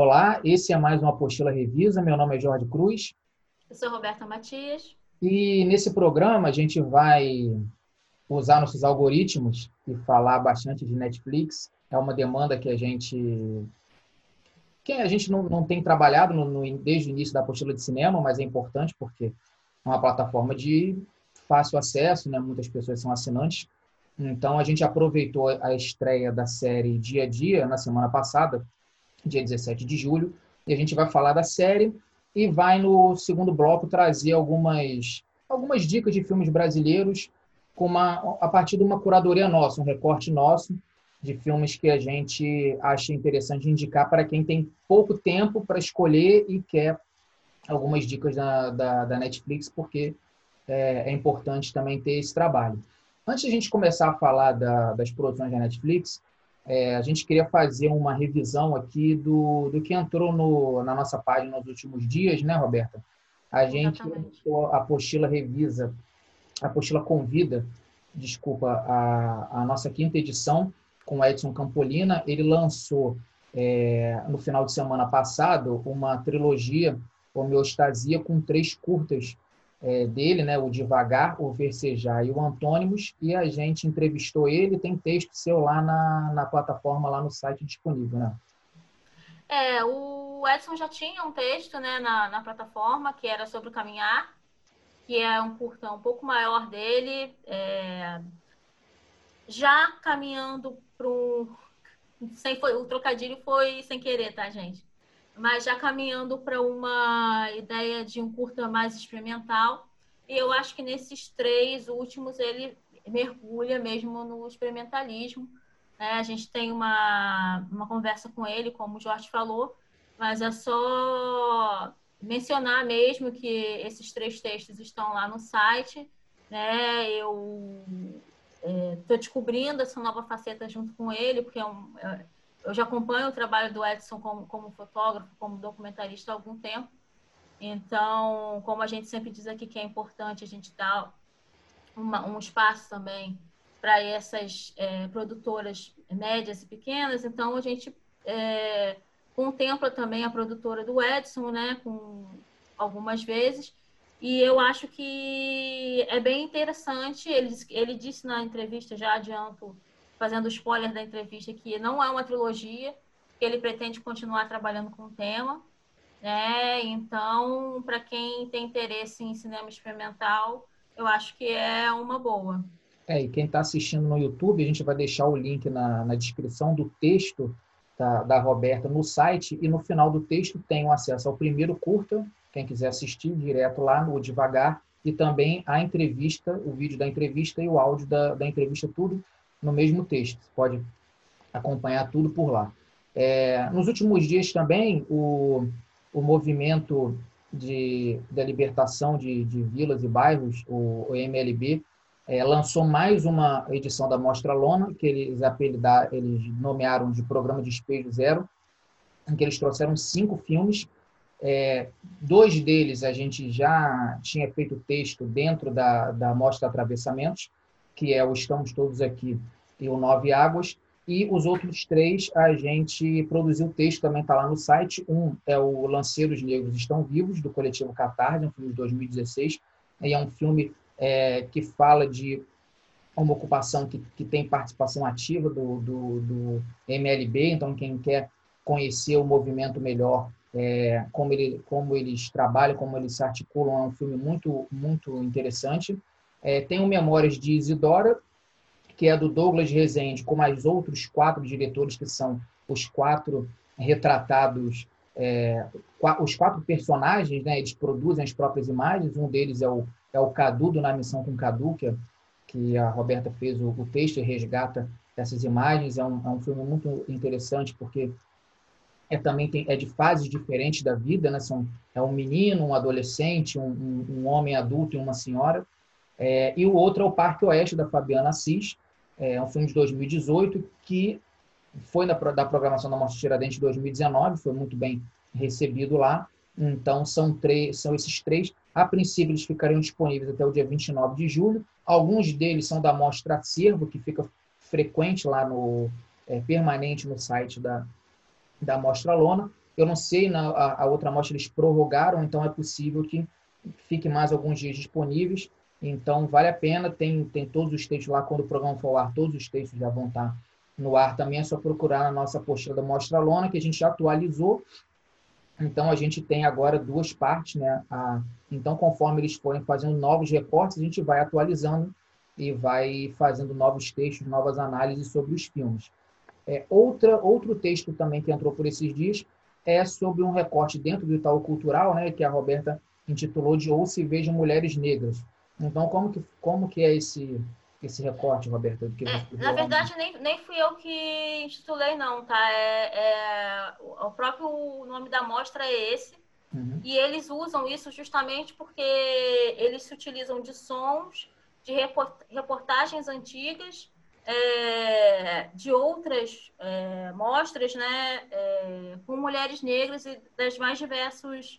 Olá, esse é mais uma Apostila Revisa. Meu nome é Jorge Cruz. Eu sou Roberta Matias. E nesse programa a gente vai usar nossos algoritmos e falar bastante de Netflix. É uma demanda que a gente que a gente não, não tem trabalhado no, no, desde o início da apostila de cinema, mas é importante porque é uma plataforma de fácil acesso, né? muitas pessoas são assinantes. Então a gente aproveitou a estreia da série Dia a Dia na semana passada dia 17 de julho, e a gente vai falar da série e vai no segundo bloco trazer algumas algumas dicas de filmes brasileiros com uma a partir de uma curadoria nossa, um recorte nosso de filmes que a gente acha interessante indicar para quem tem pouco tempo para escolher e quer algumas dicas da, da, da Netflix, porque é, é, importante também ter esse trabalho. Antes de a gente começar a falar da, das produções da Netflix, é, a gente queria fazer uma revisão aqui do, do que entrou no, na nossa página nos últimos dias, né, Roberta? A gente, a apostila revisa, a apostila convida, desculpa, a, a nossa quinta edição com o Edson Campolina. Ele lançou é, no final de semana passado uma trilogia homeostasia com três curtas é, dele, né, o Devagar, o Versejar e o Antônimos, e a gente entrevistou ele, tem texto seu lá na, na plataforma, lá no site disponível, né? É, o Edson já tinha um texto né, na, na plataforma que era sobre o caminhar, que é um curta um pouco maior dele, é, já caminhando para um. Sem, foi, o trocadilho foi sem querer, tá, gente? Mas já caminhando para uma ideia de um curta mais experimental. E eu acho que nesses três últimos ele mergulha mesmo no experimentalismo. É, a gente tem uma, uma conversa com ele, como o Jorge falou, mas é só mencionar mesmo que esses três textos estão lá no site. Né? Eu estou é, descobrindo essa nova faceta junto com ele, porque é um, é, eu já acompanho o trabalho do Edson como, como fotógrafo, como documentarista há algum tempo. Então, como a gente sempre diz aqui que é importante a gente dar uma, um espaço também para essas é, produtoras médias e pequenas, então a gente é, contempla também a produtora do Edson, né, com algumas vezes, e eu acho que é bem interessante. Ele, ele disse na entrevista, já adianto fazendo spoiler da entrevista, que não é uma trilogia, que ele pretende continuar trabalhando com o tema. Né? Então, para quem tem interesse em cinema experimental, eu acho que é uma boa. É, e quem está assistindo no YouTube, a gente vai deixar o link na, na descrição do texto da, da Roberta no site, e no final do texto tem o acesso ao primeiro curta, quem quiser assistir direto lá no Devagar, e também a entrevista, o vídeo da entrevista e o áudio da, da entrevista, tudo no mesmo texto. Você pode acompanhar tudo por lá. É, nos últimos dias também, o, o movimento de, da libertação de, de vilas e bairros, o, o MLB, é, lançou mais uma edição da Mostra Lona, que eles, apelidar, eles nomearam de Programa de Despejo Zero, em que eles trouxeram cinco filmes. É, dois deles a gente já tinha feito texto dentro da, da Mostra Atravessamentos, que é o Estamos Todos Aqui e o Nove Águas. E os outros três a gente produziu o texto, também está lá no site. Um é o Lanceiros Negros Estão Vivos, do coletivo Catarse, um filme de 2016. E é um filme é, que fala de uma ocupação que, que tem participação ativa do, do, do MLB. Então, quem quer conhecer o movimento melhor, é, como, ele, como eles trabalham, como eles se articulam, é um filme muito, muito interessante. É, tem Memórias de Isidora, que é do Douglas Rezende, com mais outros quatro diretores, que são os quatro retratados, é, os quatro personagens, né, eles produzem as próprias imagens, um deles é o, é o Cadu, do Na Missão com Cadu, que, que a Roberta fez o, o texto e resgata essas imagens, é um, é um filme muito interessante, porque é também tem, é de fases diferentes da vida, né? São, é um menino, um adolescente, um, um, um homem adulto e uma senhora. É, e o outro é o Parque Oeste, da Fabiana Assis, é um filme de 2018 que foi na, da programação da Mostra Tiradentes 2019, foi muito bem recebido lá. Então, são, três, são esses três. A princípio, eles ficariam disponíveis até o dia 29 de julho. Alguns deles são da Mostra Acervo, que fica frequente lá no é, permanente no site da, da Mostra Lona. Eu não sei, na a, a outra mostra eles prorrogaram, então é possível que fique mais alguns dias disponíveis. Então, vale a pena, tem, tem todos os textos lá, quando o programa for ao ar, todos os textos já vão estar no ar também, é só procurar na nossa apostila da Mostra Lona, que a gente atualizou. Então, a gente tem agora duas partes, né? A, então, conforme eles forem fazendo novos recortes, a gente vai atualizando e vai fazendo novos textos, novas análises sobre os filmes. É, outra, outro texto também que entrou por esses dias é sobre um recorte dentro do Itaú Cultural, né, que a Roberta intitulou de Ou se Vejam Mulheres Negras. Então, como que, como que é esse, esse recorte, Roberta? Que é, na verdade, nem, nem fui eu que intitulei, não, tá? É, é, o próprio nome da mostra é esse. Uhum. E eles usam isso justamente porque eles se utilizam de sons, de reportagens antigas é, de outras é, mostras né, é, com mulheres negras e das mais diversos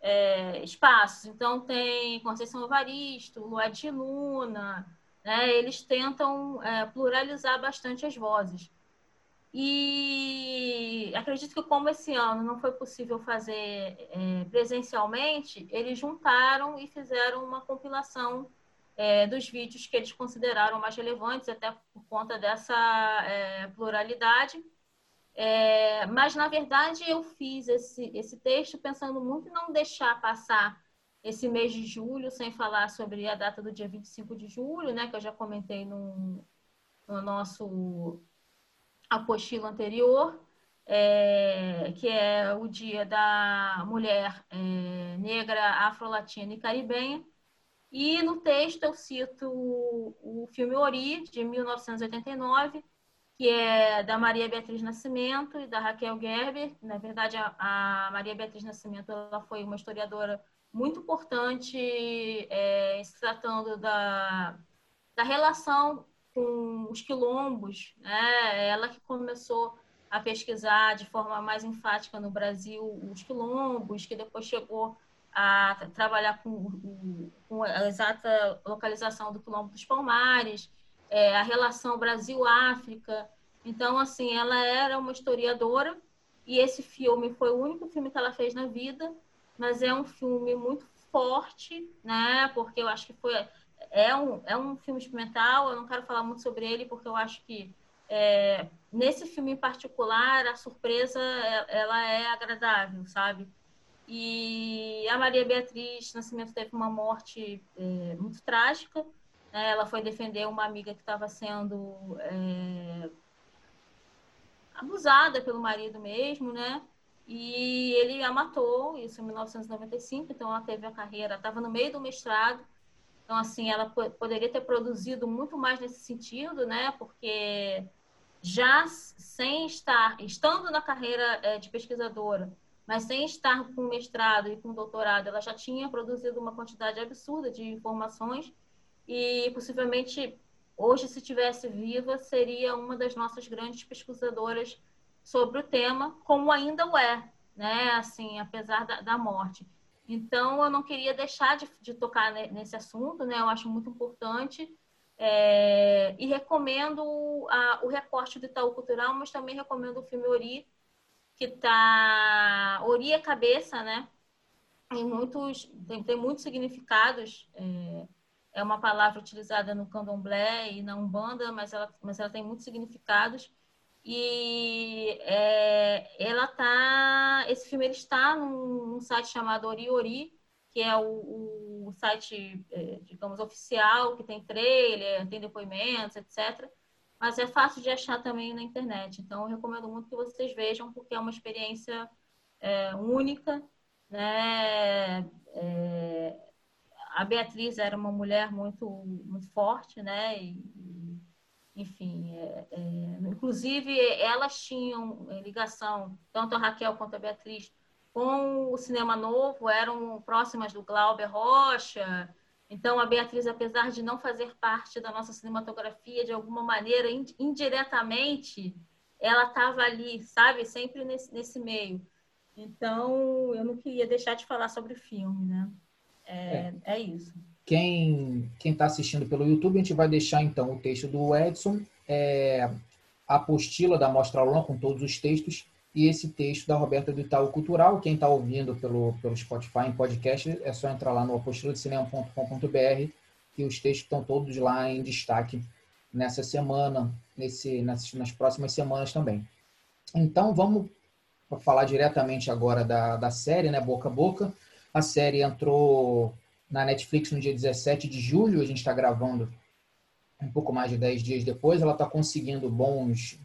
é, espaços. Então, tem Conceição Evaristo, Luad de Luna, né, eles tentam é, pluralizar bastante as vozes. E acredito que, como esse ano não foi possível fazer é, presencialmente, eles juntaram e fizeram uma compilação é, dos vídeos que eles consideraram mais relevantes, até por conta dessa é, pluralidade. É, mas, na verdade, eu fiz esse, esse texto pensando muito em não deixar passar esse mês de julho sem falar sobre a data do dia 25 de julho, né, que eu já comentei no, no nosso apostilo anterior, é, que é o dia da mulher é, negra, afro-latina e caribenha. E no texto eu cito o, filme Ori, de 1989, que é da Maria Beatriz Nascimento e da Raquel Gerber. Na verdade, a, a Maria Beatriz Nascimento ela foi uma historiadora muito importante é, se tratando da, da relação com os quilombos. Né? Ela que começou a pesquisar de forma mais enfática no Brasil os quilombos, que depois chegou a trabalhar com, com a exata localização do quilombo dos Palmares, é, a relação Brasil-África. Então, assim, ela era uma historiadora e esse filme foi o único filme que ela fez na vida, mas é um filme muito forte, né? Porque eu acho que foi é um, é um filme experimental. Eu não quero falar muito sobre ele porque eu acho que é, nesse filme em particular a surpresa ela é agradável, sabe? E a Maria Beatriz Nascimento teve uma morte é, muito trágica. Né? Ela foi defender uma amiga que estava sendo é, abusada pelo marido mesmo, né? E ele a matou, isso em 1995. Então ela teve a carreira, estava no meio do mestrado. Então, assim, ela poderia ter produzido muito mais nesse sentido, né? Porque já sem estar, estando na carreira é, de pesquisadora, mas sem estar com mestrado e com doutorado, ela já tinha produzido uma quantidade absurda de informações e possivelmente hoje, se tivesse viva, seria uma das nossas grandes pesquisadoras sobre o tema, como ainda o é, né? Assim, apesar da, da morte. Então, eu não queria deixar de, de tocar nesse assunto, né? Eu acho muito importante. É, e recomendo a, o recorte do Itaú Cultural, mas também recomendo o filme Ori, que está Ori é cabeça, né? Tem muitos, tem, tem muitos significados. É, é, uma palavra utilizada no candomblé e na umbanda, mas ela, mas ela tem muitos significados. E é, ela tá, esse filme ele está num, num site chamado Ori Ori, que é o, o site, é, digamos, oficial, que tem trailer, tem depoimentos, etc mas é fácil de achar também na internet. Então, eu recomendo muito que vocês vejam, porque é uma experiência é, única. Né? É, a Beatriz era uma mulher muito, muito forte, né? E, enfim, é, é inclusive elas tinham ligação, tanto a Raquel quanto a Beatriz, com o cinema novo, eram próximas do Glauber Rocha, então, a Beatriz, apesar de não fazer parte da nossa cinematografia de alguma maneira, indiretamente, ela estava ali, sabe? Sempre nesse, nesse meio. Então, eu não queria deixar de falar sobre o filme, né? É, é. é isso. Quem está assistindo pelo YouTube, a gente vai deixar então o texto do Edson, é, a apostila da Mostra Aula com todos os textos e esse texto da Roberta do Itaú Cultural. Quem está ouvindo pelo, pelo Spotify em podcast, é só entrar lá no apostiladecinema.com.br que os textos estão todos lá em destaque nessa semana, nesse, nas, nas próximas semanas também. Então, vamos falar diretamente agora da, da série, né, Boca a Boca. A série entrou na Netflix no dia 17 de julho, a gente está gravando um pouco mais de 10 dias depois. Ela está conseguindo bons,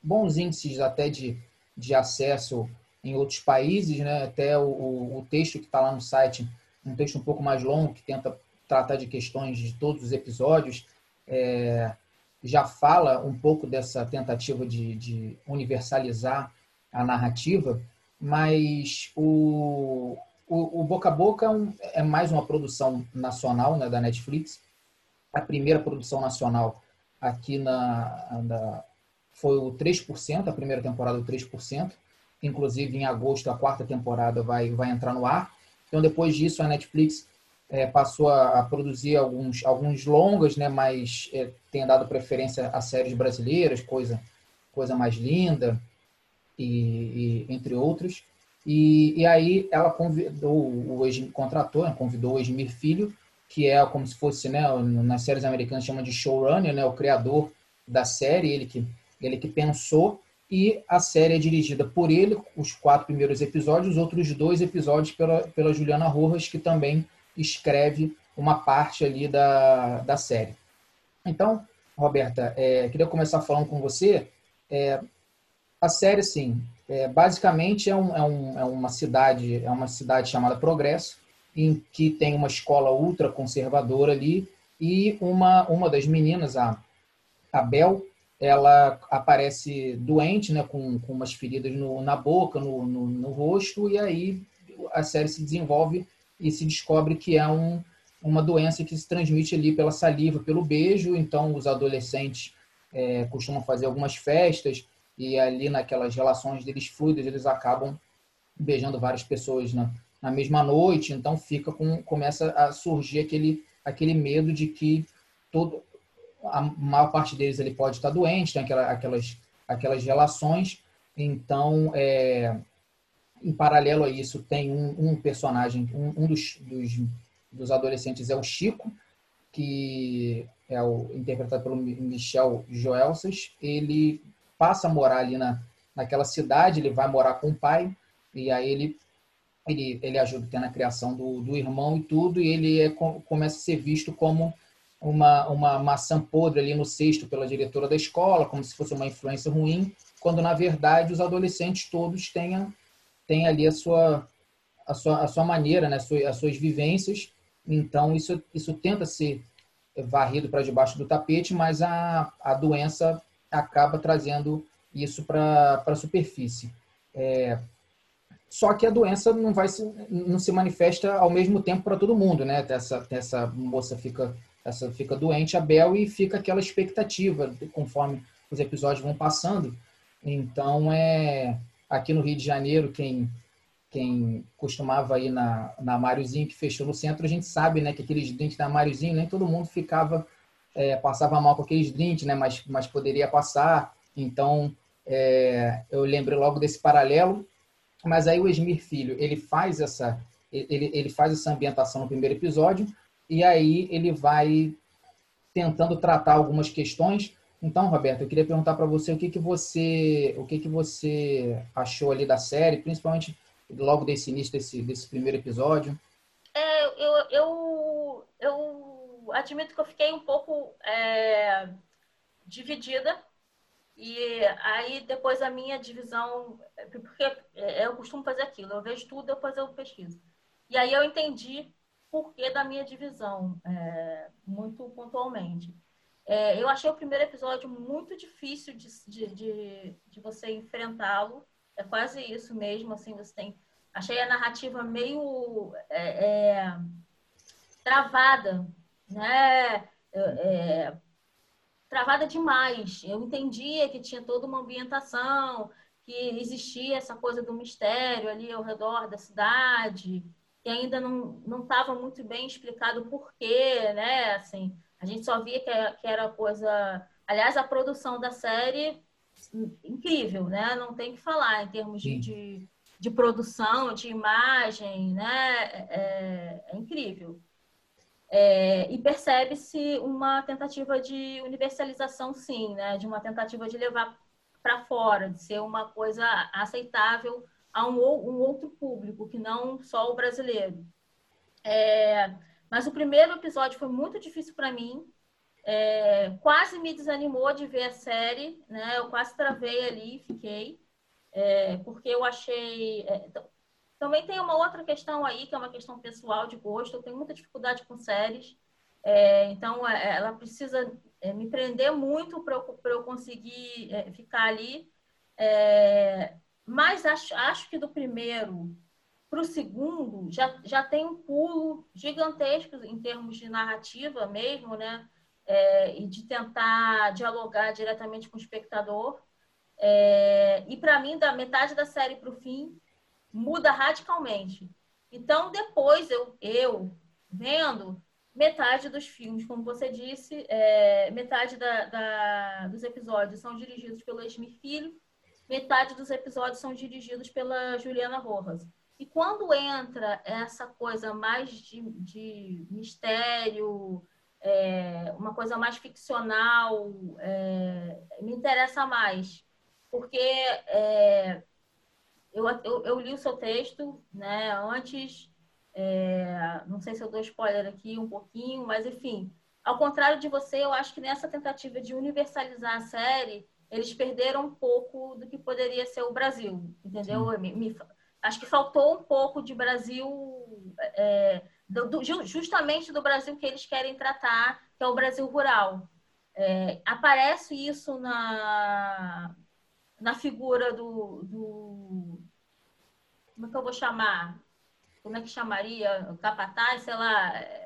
bons índices até de, de acesso em outros países, né? até o, o texto que está lá no site, um texto um pouco mais longo, que tenta tratar de questões de todos os episódios, é, já fala um pouco dessa tentativa de, de universalizar a narrativa, mas o, o, o Boca a Boca é, é mais uma produção nacional né, da Netflix. A primeira produção nacional aqui na, na foi o 3%, a primeira temporada o 3%. Inclusive, em agosto, a quarta temporada vai, vai entrar no ar. Então, depois disso, a Netflix é, passou a, a, produzir alguns, alguns longas, né, mas é, tem dado preferência a séries brasileiras, coisa, coisa mais linda, e, e entre outros. E, e aí ela convidou, o contratou, né, convidou o Esmir Filho, que é como se fosse, né, nas séries americanas chama de showrunner, né, o criador da série, ele que, ele que pensou, e a série é dirigida por ele, os quatro primeiros episódios, os outros dois episódios pela, pela Juliana Rojas, que também escreve uma parte ali da, da série. Então, Roberta, é, queria começar falando com você. É, a série, sim, é, basicamente é, um, é, um, é, uma cidade, é uma cidade chamada Progresso, em que tem uma escola ultra conservadora ali e uma, uma das meninas, a, a Bel, ela aparece doente, né, com, com umas feridas no, na boca, no, no, no, rosto, e aí a série se desenvolve e se descobre que é um, uma doença que se transmite ali pela saliva, pelo beijo. Então, os adolescentes é, costumam fazer algumas festas e ali naquelas relações deles fluidas, eles acabam beijando várias pessoas na, na mesma noite, então fica com começa a surgir aquele aquele medo de que todo a maior parte deles ele pode estar doente, tem aquela, aquelas aquelas relações, então é, em paralelo a isso tem um, um personagem, um, um dos, dos, dos adolescentes é o Chico, que é o interpretado pelo Michel Joelsas, ele passa a morar ali na, naquela cidade, ele vai morar com o pai, e aí ele, ele, ele ajuda até na criação do, do irmão e tudo, e ele é, começa a ser visto como uma, uma maçã podre ali no cesto pela diretora da escola, como se fosse uma influência ruim, quando na verdade os adolescentes todos têm, têm ali a sua, a sua, a sua maneira, né? as, suas, as suas vivências, então isso, isso tenta ser varrido para debaixo do tapete, mas a, a doença acaba trazendo isso para a superfície. É, só que a doença não vai se, não se manifesta ao mesmo tempo para todo mundo, né? Essa, essa moça fica, essa fica doente, a Bel, e fica aquela expectativa conforme os episódios vão passando. Então, é aqui no Rio de Janeiro, quem quem costumava ir na, na Máriozinho, que fechou no centro, a gente sabe né, que aqueles drinks da Máriozinho, nem todo mundo ficava é, passava mal com aqueles drinks, né? Mas, mas poderia passar. Então, é, eu lembro logo desse paralelo. Mas aí o Esmir Filho, ele faz essa ele, ele faz essa ambientação no primeiro episódio e aí ele vai tentando tratar algumas questões. Então, Roberto, eu queria perguntar para você o que que você o que que você achou ali da série, principalmente logo desse início desse, desse primeiro episódio. É, eu, eu, eu admito que eu fiquei um pouco é, dividida. E aí depois a minha divisão, porque é, eu costumo fazer aquilo, eu vejo tudo, depois eu pesquiso. E aí eu entendi por que da minha divisão, é, muito pontualmente. É, eu achei o primeiro episódio muito difícil de, de, de, de você enfrentá-lo. É quase isso mesmo, assim, você tem... Achei a narrativa meio é, é travada, né? É, travada demais. Eu entendia que tinha toda uma ambientação, que existia essa coisa do mistério ali ao redor da cidade, que ainda não estava muito bem explicado o porquê, né? Assim, a gente só via que era, que era coisa. Aliás, a produção da série incrível, né? Não tem que falar em termos de, de, de, produção, de imagem, né? É, é, é incrível. É, e percebe-se uma tentativa de universalização, sim, né? De uma tentativa de levar para fora, de ser uma coisa aceitável a um, um outro público, que não só o brasileiro. É, mas o primeiro episódio foi muito difícil para mim. É, quase me desanimou de ver a série, né? Eu quase travei ali, fiquei, é, porque eu achei. É, também tem uma outra questão aí, que é uma questão pessoal de gosto. Eu tenho muita dificuldade com séries, é, então é, ela precisa me prender muito para eu, eu, conseguir ficar ali. mas acho, acho que do primeiro para o segundo, já, já tem um pulo gigantesco em termos de narrativa mesmo, né? É, e de tentar dialogar diretamente com o espectador. É, e para mim, da metade da série para o fim, muda radicalmente. Então, depois eu, eu vendo metade dos filmes, como você disse, é, metade da, da, dos episódios são dirigidos pelo Esmir Filho, metade dos episódios são dirigidos pela Juliana Rojas. E quando entra essa coisa mais de, de mistério, é, uma coisa mais ficcional, é, me interessa mais. Porque é, eu, eu, eu, li o seu texto né, antes, é, não sei se eu dou spoiler aqui um pouquinho, mas enfim. Ao contrário de você, eu acho que nessa tentativa de universalizar a série, eles perderam um pouco do que poderia ser o Brasil, entendeu? Me, me, acho que faltou um pouco de Brasil, é, do, do, justamente do Brasil que eles querem tratar, que é o Brasil rural. É, aparece isso na, na figura do, do, Como é que eu vou chamar? Como é que chamaria? Capataz, sei lá. É,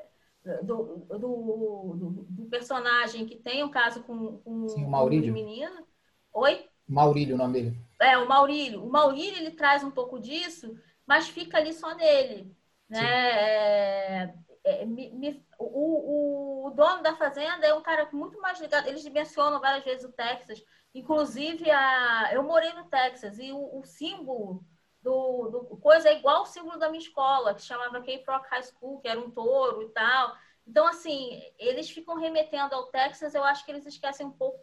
do, do, do, personagem que tem um caso com, com Sim, o Maurílio. um menino. Oi? Maurílio, o nome dele. É, o Maurílio. O Maurílio, ele traz um pouco disso, mas fica ali só nele. Né? É, é, me, me, o, o, dono da fazenda é um cara muito mais ligado. Eles mencionam várias vezes o Texas. Inclusive, a, eu morei no Texas e o, o símbolo do, do, coisa é igual ao símbolo da minha escola, que chamava Cape Rock High School, que era um touro e tal. Então, assim, eles ficam remetendo ao Texas, eu acho que eles esquecem um pouco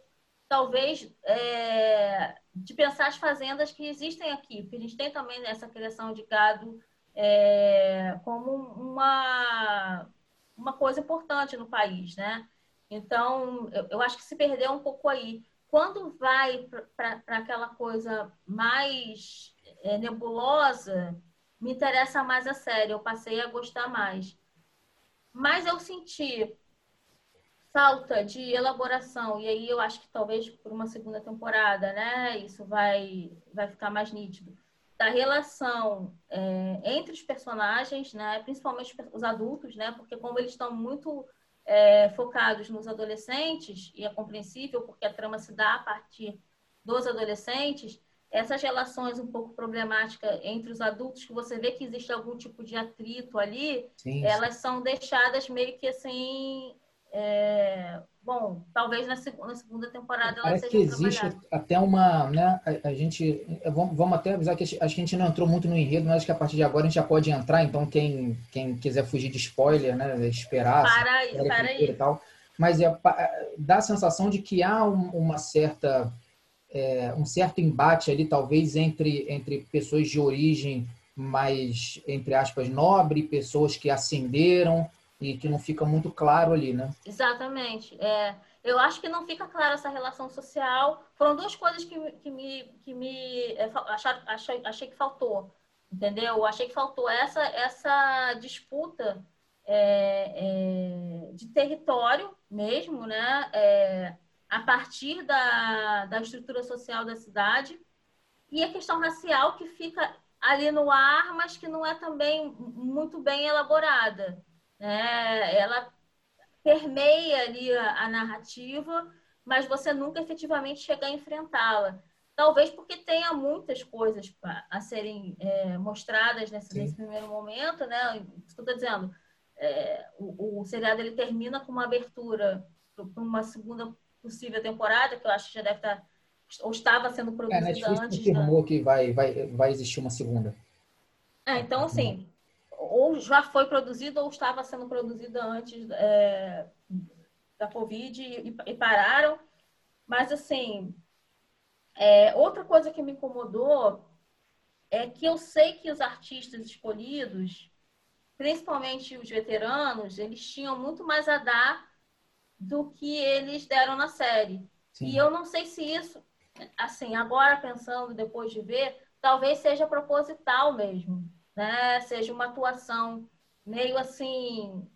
talvez é, de pensar as fazendas que existem aqui, porque a gente tem também essa criação de gado é, como uma, uma coisa importante no país, né? Então, eu, eu acho que se perdeu um pouco aí. Quando vai para aquela coisa mais é, nebulosa, me interessa mais a série, eu passei a gostar mais. Mas eu senti falta de elaboração, e aí eu acho que talvez por uma segunda temporada, né, isso vai, vai ficar mais nítido, da relação é, entre os personagens, né, principalmente os adultos, né, porque como eles estão muito é, focados nos adolescentes, e é compreensível porque a trama se dá a partir dos adolescentes, essas relações um pouco problemáticas entre os adultos, que você vê que existe algum tipo de atrito ali, sim, elas sim. são deixadas meio que assim é, bom, talvez na segunda, na segunda temporada ela Parece que existe até uma, né, a, a gente, vamos, vamos, até avisar que acho que a gente não entrou muito no enredo, mas acho que a partir de agora a gente já pode entrar, então quem, quem quiser fugir de spoiler, né, esperar, para aí, para aí. E tal, mas é, dá a sensação de que há um, uma certa, é, um certo embate ali, talvez, entre, entre pessoas de origem mais, entre aspas, nobre, pessoas que ascenderam, e que não fica muito claro ali, né? Exatamente. É, eu acho que não fica clara essa relação social. Foram duas coisas que, que me, que me é, achar, achei, achei que faltou, entendeu? Achei que faltou essa, essa disputa é, é, de território mesmo, né? A partir da, da estrutura social da cidade e a questão racial que fica ali no ar, mas que não é também muito bem elaborada né? Ela permeia ali a, a narrativa, mas você nunca efetivamente chega a enfrentá-la. Talvez porque tenha muitas coisas a serem é, mostradas nesse, nesse, primeiro momento, né? Isso que eu estou dizendo. É, o, o seriado ele termina com uma abertura para uma segunda possível temporada, que eu acho que já deve estar tá, ou estava sendo produzida é, Netflix antes. confirmou da... que vai, vai, vai existir uma segunda. É, então, assim, ou já foi produzido ou estava sendo produzida antes é, da Covid e, e, pararam. Mas, assim, é, outra coisa que me incomodou é que eu sei que os artistas escolhidos, principalmente os veteranos, eles tinham muito mais a dar do que eles deram na série. Sim. E eu não sei se isso, assim, agora pensando, depois de ver, talvez seja proposital mesmo né? Seja uma atuação meio assim,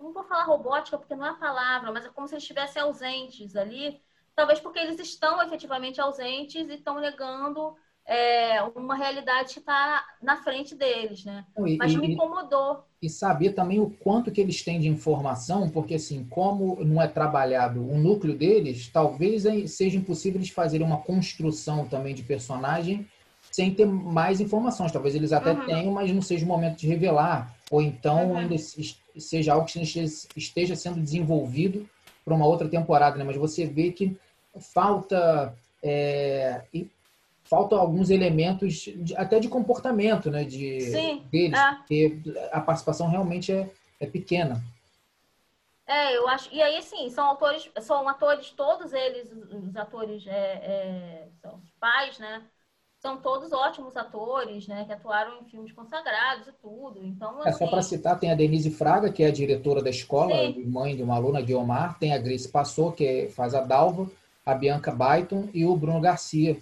não vou falar robótica porque não é a palavra, mas é como se eles estivessem ausentes ali, talvez porque eles estão efetivamente ausentes e estão negando é, uma realidade que está na frente deles, né? E, Mas me incomodou. E saber também o quanto que eles têm de informação, porque assim, como não é trabalhado o núcleo deles, talvez seja impossível eles fazerem uma construção também de personagem sem ter mais informações. Talvez eles até uhum. tenham, mas não seja o momento de revelar. Ou então uhum. ainda seja algo que esteja sendo desenvolvido para uma outra temporada. Né? Mas você vê que falta é, faltam alguns elementos de, até de comportamento né? de, Sim, deles, é. porque a participação realmente é, é pequena. É, eu acho. E aí, sim, são autores, são atores, todos eles, os atores, é, é, são os pais, né? são todos ótimos atores, né? Que atuaram em filmes consagrados e tudo. Então, assim... É só para assim, citar, tem a Denise Fraga, que é a diretora da escola, Sim. mãe de uma aluna, Guiomar. Tem a Grace Passou, que faz a Dalva. A Bianca Baiton e o Bruno Garcia,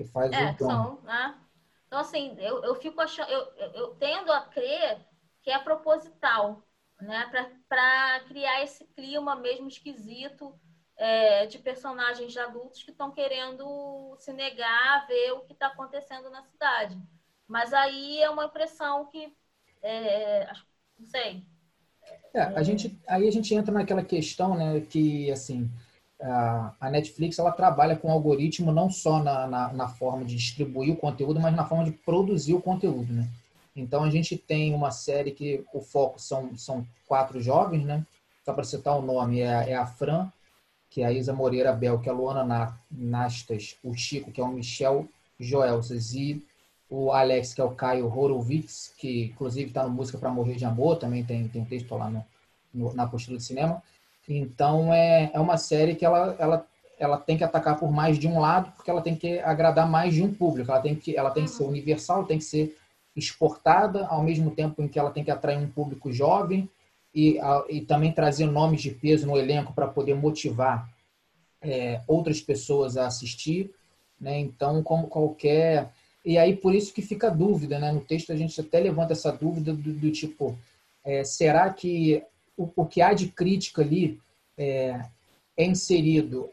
que faz é, o. São, né? Então, assim, eu, eu fico achando... Eu, eu, tendo a crer que é proposital, né? Para criar esse clima mesmo esquisito é, de personagens adultos que estão querendo se negar a ver o que está acontecendo na cidade. Mas aí é uma impressão que, é, não sei. É, a gente, aí a gente entra naquela questão, né, que assim a, Netflix ela trabalha com algoritmo não só na, na, na, forma de distribuir o conteúdo, mas na forma de produzir o conteúdo, né? Então a gente tem uma série que o foco são, são quatro jovens, né? Só para citar o nome é, é a Fran, que é a Isa Moreira Bel, que é a Luana Nastas, o Chico, que é o Michel Joelses, e o Alex, que é o Caio Horowitz, que inclusive está no Música para Morrer de Amor, também tem, tem texto lá no, no, na postura de cinema. Então, é, é uma série que ela, ela, ela tem que atacar por mais de um lado, porque ela tem que agradar mais de um público. Ela tem que, ela tem que ser universal, tem que ser exportada, ao mesmo tempo em que ela tem que atrair um público jovem, e, e também trazer nomes de peso no elenco para poder motivar é, outras pessoas a assistir. Né? Então, como qualquer. E aí, por isso que fica a dúvida, né? No texto a gente até levanta essa dúvida do, do tipo: é, será que o, o, que há de crítica ali é, é inserido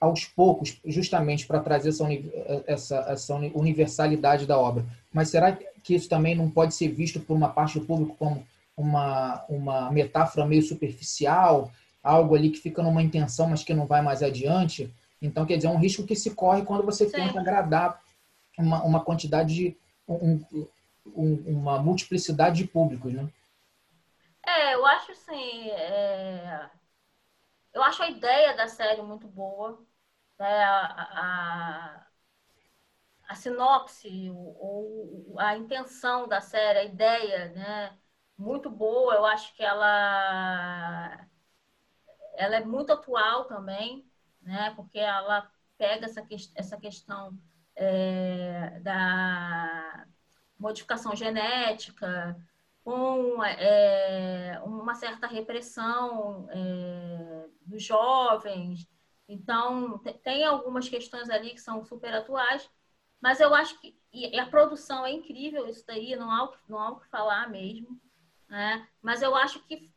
aos poucos, justamente para trazer essa, essa, essa universalidade da obra? Mas será que isso também não pode ser visto por uma parte do público como uma, uma metáfora meio superficial, algo ali que fica numa intenção, mas que não vai mais adiante. Então, quer dizer, é um risco que se corre quando você Sim. tenta agradar uma, uma quantidade de. Um, um, uma multiplicidade de públicos, né? É, eu acho assim. É... Eu acho a ideia da série muito boa. Né? A, a, a sinopse ou a intenção da série, a ideia, né? muito boa. Eu acho que ela, ela é muito atual também, né? Porque ela pega essa, essa questão é, da modificação genética com é, uma certa repressão é, dos jovens. Então, tem algumas questões ali que são super atuais, mas eu acho que e a produção é incrível, isso daí, não há, não há o que falar mesmo. Né? Mas eu acho que,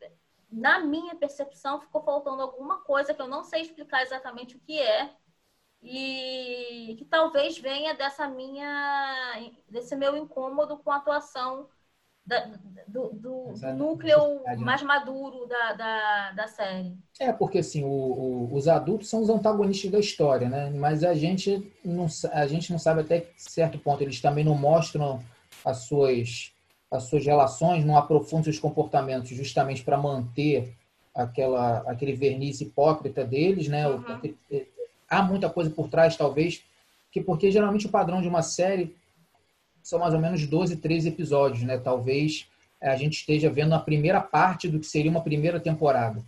na minha percepção, ficou faltando alguma coisa que eu não sei explicar exatamente o que é e que talvez venha dessa minha, desse meu incômodo com a atuação da, do, do, do núcleo né? mais maduro da, da, da, série. É, porque assim, o, o, os adultos são os antagonistas da história, né? Mas a gente não, a gente não sabe até certo ponto. Eles também não mostram as suas, as suas relações, não aprofundam seus comportamentos justamente para manter aquela, aquele verniz hipócrita deles, né? Uhum. É, há muita coisa por trás, talvez, que porque geralmente o padrão de uma série são mais ou menos 12, 13 episódios, né? Talvez eh, a gente esteja vendo a primeira parte do que seria uma primeira temporada.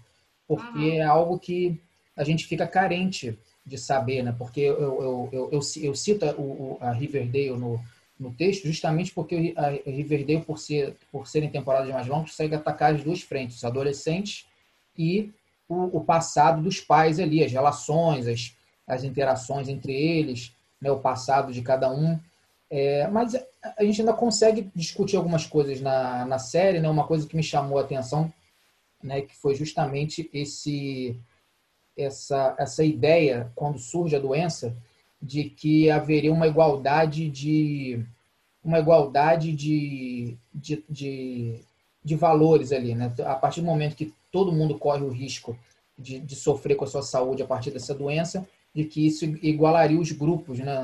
Porque uhum. é algo que a gente fica carente de saber, né? Porque eu, eu, eu, eu, eu cito o, a Riverdale no, no texto justamente porque a Riverdale, por, ser, por serem temporadas mais longas, consegue atacar as duas frentes, os adolescentes e o, o passado dos pais ali, as relações, as, as interações entre eles, né? o passado de cada um. É, mas a gente ainda consegue discutir algumas coisas na, na série, né? Uma coisa que me chamou a atenção, né? Que foi justamente esse essa essa ideia quando surge a doença de que haveria uma igualdade de uma igualdade de, de, de, de valores ali, né? A partir do momento que todo mundo corre o risco de, de sofrer com a sua saúde a partir dessa doença, de que isso igualaria os grupos, né?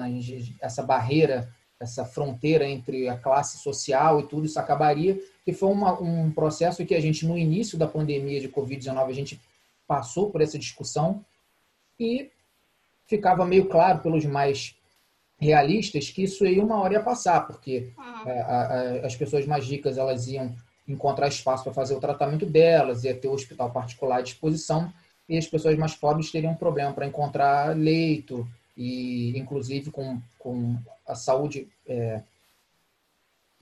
Essa barreira essa fronteira entre a classe social e tudo isso acabaria, que foi uma, um processo que a gente, no início da pandemia de Covid-19, a gente passou por essa discussão e ficava meio claro pelos mais realistas que isso aí uma hora ia passar, porque uhum. a, a, as pessoas mais ricas elas iam encontrar espaço para fazer o tratamento delas, ia ter o hospital particular à disposição, e as pessoas mais pobres teriam um problema para encontrar leito, e inclusive com, com a saúde é,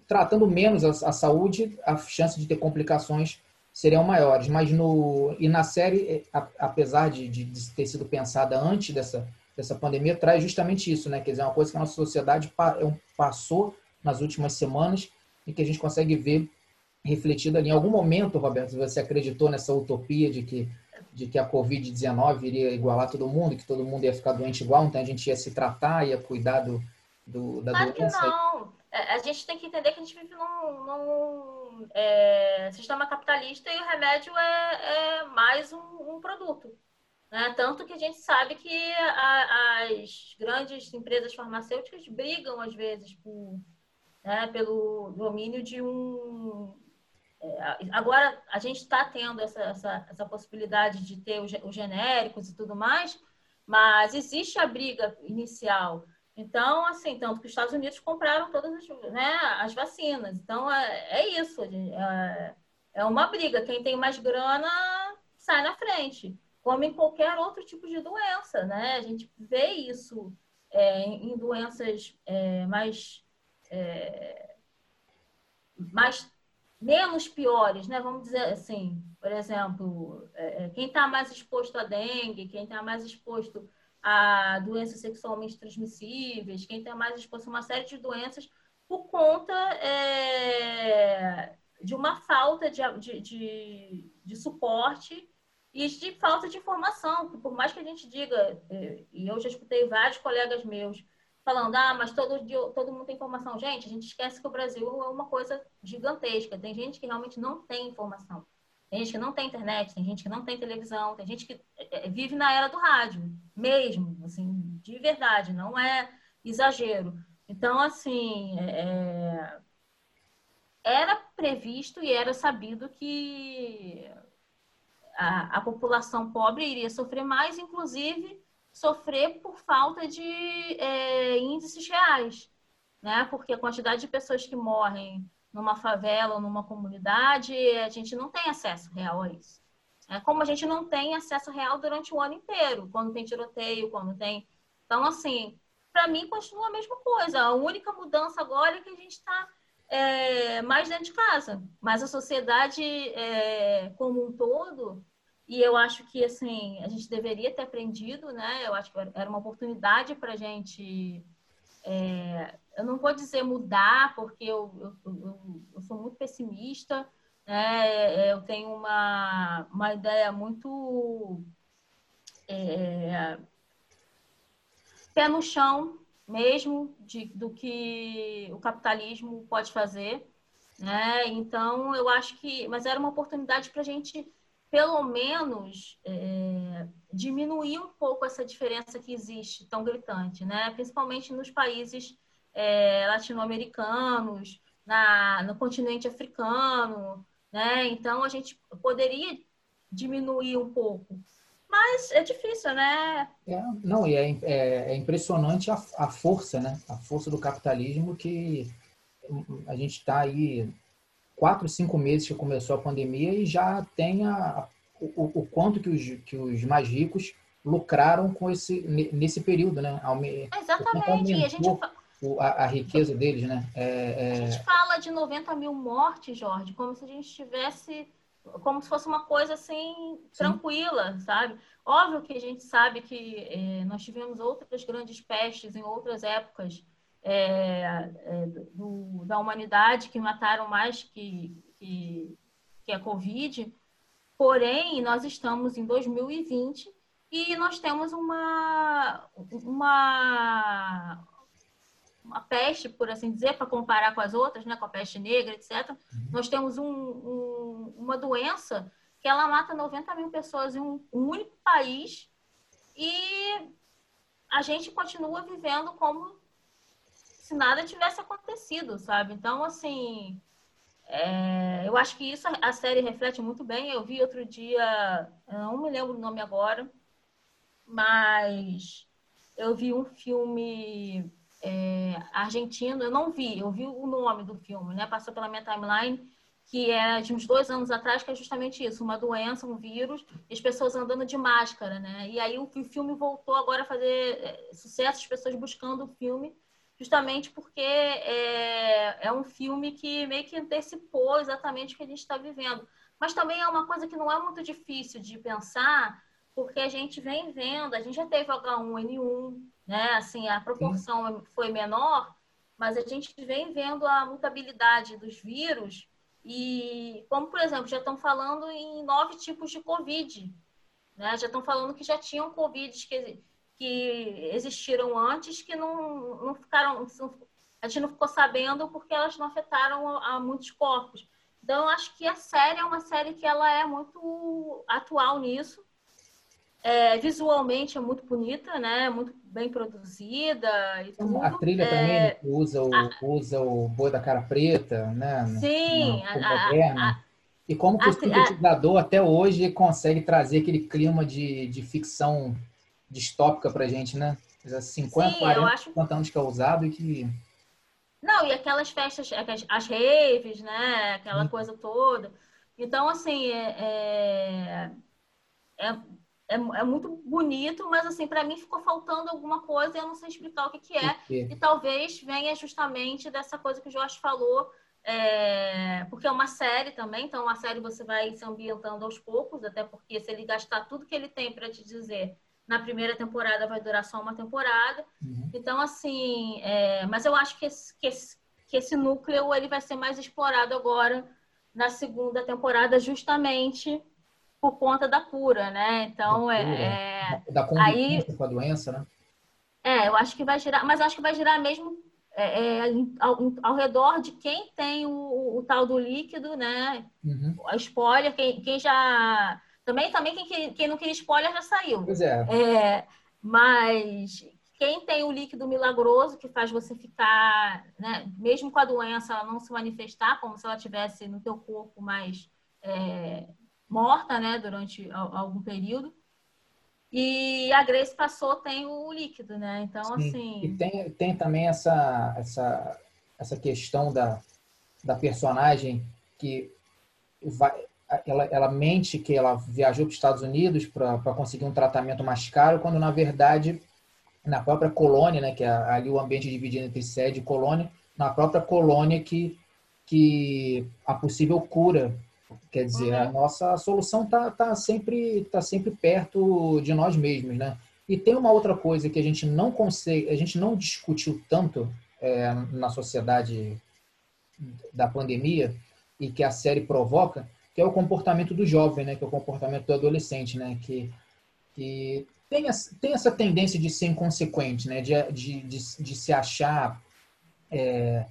tratando menos a, a, saúde, a chance de ter complicações seriam maiores. Mas no e na série, é, a, apesar de, de, de, ter sido pensada antes dessa dessa pandemia, traz justamente isso, né? Quer dizer, é uma coisa que a nossa sociedade é passou nas últimas semanas e que a gente consegue ver refletido ali. Em algum momento, Roberto, você acreditou nessa utopia de que de que a Covid-19 iria igualar todo mundo, que todo mundo ia ficar doente igual, então a gente ia se tratar, ia cuidar do, do da claro doença? Que não. É, a gente tem que entender que a gente vive num, num é, sistema capitalista e o remédio é, é mais um, um produto. Né? Tanto que a gente sabe que a, as grandes empresas farmacêuticas brigam, às vezes, por, né, pelo domínio de um, agora a gente está tendo essa, essa, essa, possibilidade de ter os, os genéricos e tudo mais, mas existe a briga inicial. Então, assim, tanto que os Estados Unidos compraram todas as, né, as vacinas. Então, é, é isso. É, é uma briga. Quem tem mais grana sai na frente. Como em qualquer outro tipo de doença, né? A gente vê isso é, em, em, doenças é, mais, é, mais menos piores, né? Vamos dizer assim, por exemplo, é, é, quem está mais exposto à dengue, quem está mais exposto a doenças sexualmente transmissíveis, quem está mais exposto a uma série de doenças por conta é, de uma falta de, de, de, de, suporte e de falta de informação. Por mais que a gente diga, é, e eu já escutei vários colegas meus falando, ah, mas todo, dia, todo mundo tem informação. Gente, a gente esquece que o Brasil é uma coisa gigantesca. Tem gente que realmente não tem informação. Tem gente que não tem internet, tem gente que não tem televisão, tem gente que é, é, vive na era do rádio, mesmo, assim, de verdade, não é exagero. Então, assim, é... era previsto e era sabido que a, a população pobre iria sofrer mais, inclusive sofrer por falta de é, índices reais, né? Porque a quantidade de pessoas que morrem numa favela ou numa comunidade, a gente não tem acesso real a isso. É como a gente não tem acesso real durante o ano inteiro, quando tem tiroteio, quando tem. Então, assim, para mim continua a mesma coisa. A única mudança agora é que a gente está é, mais dentro de casa. Mas a sociedade é, como um todo e eu acho que, assim, a gente deveria ter aprendido, né? Eu acho que era uma oportunidade para a gente... É, eu não vou dizer mudar, porque eu, eu, eu, eu sou muito pessimista, né? É, eu tenho uma, uma ideia muito... É, pé no chão mesmo de, do que o capitalismo pode fazer. Né? Então, eu acho que. Mas era uma oportunidade para a gente, pelo menos, é, diminuir um pouco essa diferença que existe tão gritante, né? principalmente nos países é, latino-americanos, na, no continente africano. Né? Então, a gente poderia diminuir um pouco. Mas é difícil, né? É, não, e é, é, é impressionante a, a, força, né? A força do capitalismo que a gente está aí quatro, cinco meses que começou a pandemia e já tem a, o, o, quanto que os, que os mais ricos lucraram com esse, nesse período, né? Exatamente. E a gente a, a, riqueza deles, né? É, é... A gente fala de 90 mil mortes, Jorge, como se a gente tivesse como se fosse uma coisa assim tranquila, Sim. sabe? Óbvio que a gente sabe que é, nós tivemos outras grandes pestes em outras épocas é, é, do, da humanidade que mataram mais que, que, que a Covid. Porém, nós estamos em 2020 e nós temos uma, uma, uma peste, por assim dizer, para comparar com as outras, né, com a peste negra, etc. Uhum. Nós temos um, um, uma doença que ela mata 90 mil pessoas em um, um único país e a gente continua vivendo como se nada tivesse acontecido, sabe? Então, assim, é, eu acho que isso a série reflete muito bem. Eu vi outro dia, não me lembro o nome agora, mas eu vi um filme é, argentino, eu não vi, eu vi o nome do filme, né? Passou pela minha timeline, que é de uns dois anos atrás, que é justamente isso, uma doença, um vírus, e as pessoas andando de máscara, né? E aí o, o filme voltou agora a fazer é, sucesso, as pessoas buscando o filme justamente porque é, é um filme que meio que antecipou exatamente o que a gente está vivendo. Mas também é uma coisa que não é muito difícil de pensar, porque a gente vem vendo, a gente já teve H1N1, né? Assim, a proporção Sim. foi menor, mas a gente vem vendo a mutabilidade dos vírus e, como por exemplo, já estão falando em nove tipos de Covid, né? Já estão falando que já tinham Covid que que existiram antes que não, não ficaram. A gente não ficou sabendo porque elas não afetaram a, a muitos corpos. Então, acho que a série é uma série que ela é muito atual nisso. É, visualmente é muito bonita, né? Muito bem produzida e tudo. A trilha é... também usa o, a... usa o boi da cara preta, né? Sim, a, a, e como que o sintetizador até hoje consegue trazer aquele clima de, de ficção distópica pra gente, né? 50, Sim, 40, acho... 50 anos que é usado e que. Não, e aquelas festas, as raves, né? Aquela coisa toda. Então, assim, é, é, é, é, muito bonito, mas, assim, para mim ficou faltando alguma coisa e eu não sei explicar o que, que é. E talvez venha justamente dessa coisa que o Jorge falou, é, porque é uma série também, então, uma série você vai se ambientando aos poucos, até porque se ele gastar tudo que ele tem para te dizer na primeira temporada vai durar só uma temporada. Uhum. Então, assim, é, mas eu acho que esse, que esse, que, esse, núcleo ele vai ser mais explorado agora na segunda temporada, justamente por conta da cura, né? Então, é, é. Da aí, com a doença, né? É, eu acho que vai girar, mas acho que vai girar mesmo é, é, ao, ao, redor de quem tem o, o, o tal do líquido, né? Uhum. A spoiler, quem, quem já também, também quem, quem não queria spoiler já saiu. Pois é. é. Mas quem tem o líquido milagroso que faz você ficar, né, mesmo com a doença, ela não se manifestar como se ela tivesse no teu corpo mais é, morta, né, durante algum período. E a Grace passou tem o líquido, né? Então, Sim. assim. E tem, tem também essa, essa, essa questão da, da personagem que vai, ela, ela mente que ela viajou para os Estados Unidos para conseguir um tratamento mais caro, quando na verdade na própria colônia, né, que é ali o ambiente dividido entre sede e colônia, na própria colônia que que a possível cura, quer dizer, uhum. a nossa solução tá, tá sempre tá sempre perto de nós mesmos, né? E tem uma outra coisa que a gente não consegue, a gente não discutiu tanto é, na sociedade da pandemia e que a série provoca, que é o comportamento do jovem, né? Que é o comportamento do adolescente, né? Que, que tem, tem essa tendência de ser inconsequente, né? De, de, de, de se achar é,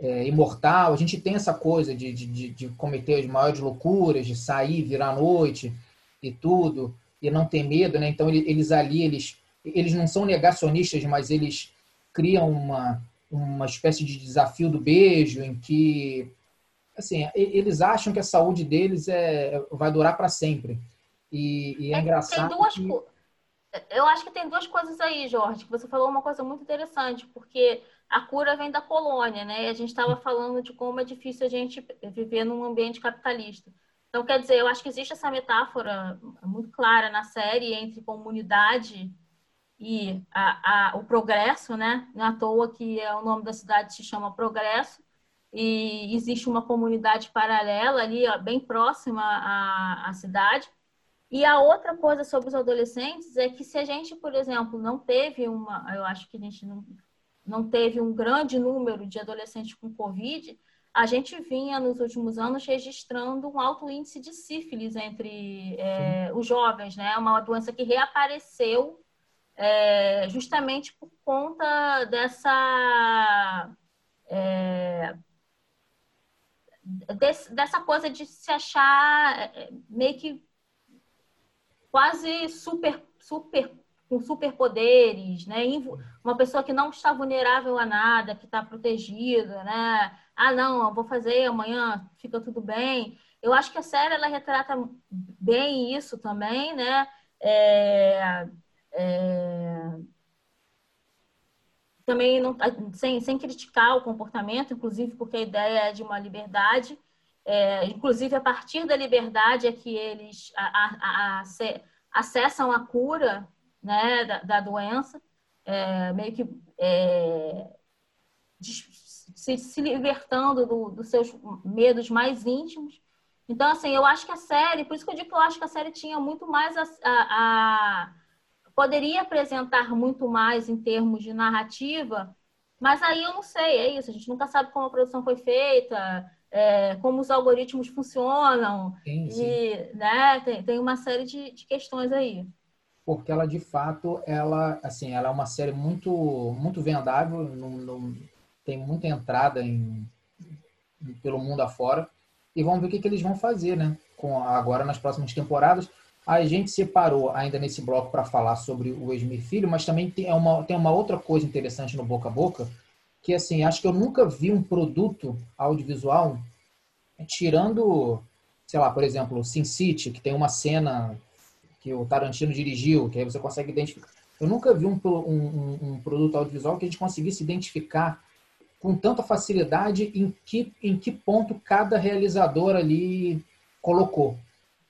é, imortal. A gente tem essa coisa de, de, de cometer as maiores loucuras, de sair, virar noite e tudo, e não ter medo, né? Então eles ali, eles, eles não são negacionistas, mas eles criam uma, uma espécie de desafio do beijo em que assim eles acham que a saúde deles é vai durar para sempre e, e é, é, engraçado tem duas que... eu acho que tem duas coisas aí Jorge que você falou uma coisa muito interessante porque a cura vem da colônia, né? E a gente estava falando de como é difícil a gente viver num ambiente capitalista. Então, quer dizer, eu acho que existe essa metáfora muito clara na série entre comunidade e a, a, o progresso, né? Não é à toa que é, o nome da cidade se chama Progresso e existe uma comunidade paralela ali, ó, bem próxima à, à cidade. E a outra coisa sobre os adolescentes é que se a gente, por exemplo, não teve uma, eu acho que a gente não não teve um grande número de adolescentes com Covid, a gente vinha nos últimos anos registrando um alto índice de sífilis entre é, os jovens, né? Uma doença que reapareceu é, justamente por conta dessa é, dessa coisa de se achar é, meio que quase super super com superpoderes, né? Uma pessoa que não está vulnerável a nada, que está protegida, né? Ah, não, vou fazer, amanhã fica tudo bem. Eu acho que a série ela retrata bem isso também, né? É, é, também não, sem, sem criticar o comportamento, inclusive porque a ideia é de uma liberdade, é, inclusive a partir da liberdade é que eles a, a, a, acessam a cura né, da, da doença, é, meio que é, se, se, libertando do, dos seus medos mais íntimos. Então, assim, eu acho que a série, por isso que eu digo que eu acho que a série tinha muito mais a, a poderia apresentar muito mais em termos de narrativa, mas aí eu não sei, é isso, a gente nunca sabe como a produção foi feita, é, como os algoritmos funcionam, sim, sim. e né, tem, tem uma série de, de questões aí porque ela de fato ela assim ela é uma série muito muito vendável não, não tem muita entrada em, pelo mundo afora e vamos ver o que, que eles vão fazer né com agora nas próximas temporadas a gente separou ainda nesse bloco para falar sobre o Esmir Filho mas também tem uma tem uma outra coisa interessante no boca a boca que assim acho que eu nunca vi um produto audiovisual tirando sei lá por exemplo Sin City que tem uma cena que o Tarantino dirigiu, que aí você consegue identificar. Eu nunca vi um, um, um produto audiovisual que a gente conseguisse identificar com tanta facilidade em que, em que ponto cada realizador ali colocou.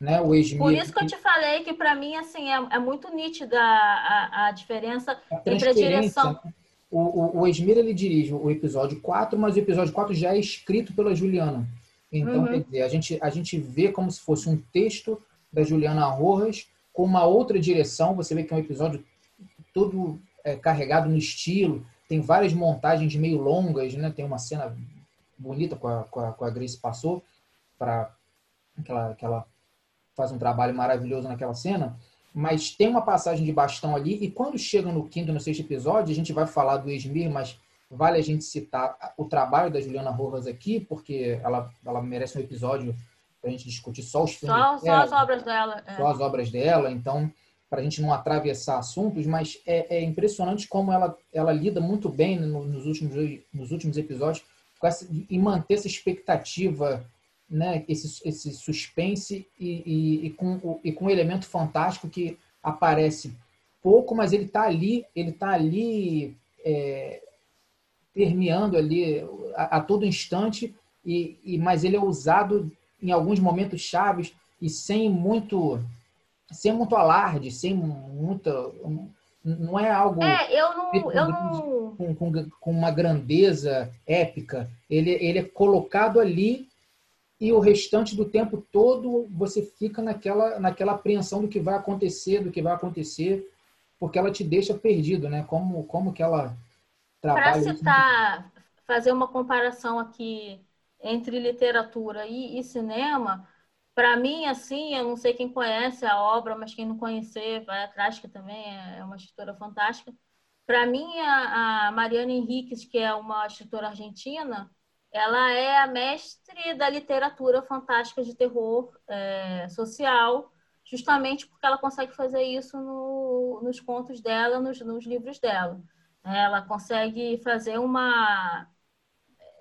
Né, o Por isso que eu te falei que para mim assim é, é, muito nítida a, a diferença a entre a direção. Né? O, o, o Esmir ele dirige o episódio 4, mas o episódio 4 já é escrito pela Juliana. Então, uhum. quer dizer, a gente, a gente vê como se fosse um texto da Juliana Rojas com uma outra direção. Você vê que é um episódio todo é, carregado no estilo. Tem várias montagens meio longas, né? Tem uma cena bonita com a, com a, com a Grace passou para que ela, que ela faz um trabalho maravilhoso naquela cena. Mas tem uma passagem de bastão ali e quando chega no quinto, no sexto episódio, a gente vai falar do Esmir, mas vale a gente citar o trabalho da Juliana Rojas aqui, porque ela, ela merece um episódio para a gente discutir só os filmes só, dela, só as obras dela. É. Só as obras dela, então, para a gente não atravessar assuntos, mas é, é, impressionante como ela, ela lida muito bem nos, últimos, nos últimos episódios com essa, e manter essa expectativa, né, esse, esse suspense e, e, e, com, e com um elemento fantástico que aparece pouco, mas ele está ali, ele está ali é, permeando ali a, a todo instante, e, e, mas ele é usado em alguns momentos chaves e sem muito sem muito alarde, sem muita não é algo é, eu não, eu não... Com, com, com, uma grandeza épica. Ele, ele é colocado ali e o restante do tempo todo você fica naquela, naquela apreensão do que vai acontecer, do que vai acontecer, porque ela te deixa perdido, né? Como, como que ela trabalha. Para citar, fazer uma comparação aqui entre literatura e, e cinema, para mim, assim, eu não sei quem conhece a obra, mas quem não conhecer, vai atrás, que também é, é uma escritora fantástica. Para mim, a, a Mariana Henriques, que é uma escritora argentina, ela é a mestre da literatura fantástica de terror é, social, justamente porque ela consegue fazer isso no, nos contos dela, nos, nos, livros dela. Ela consegue fazer uma,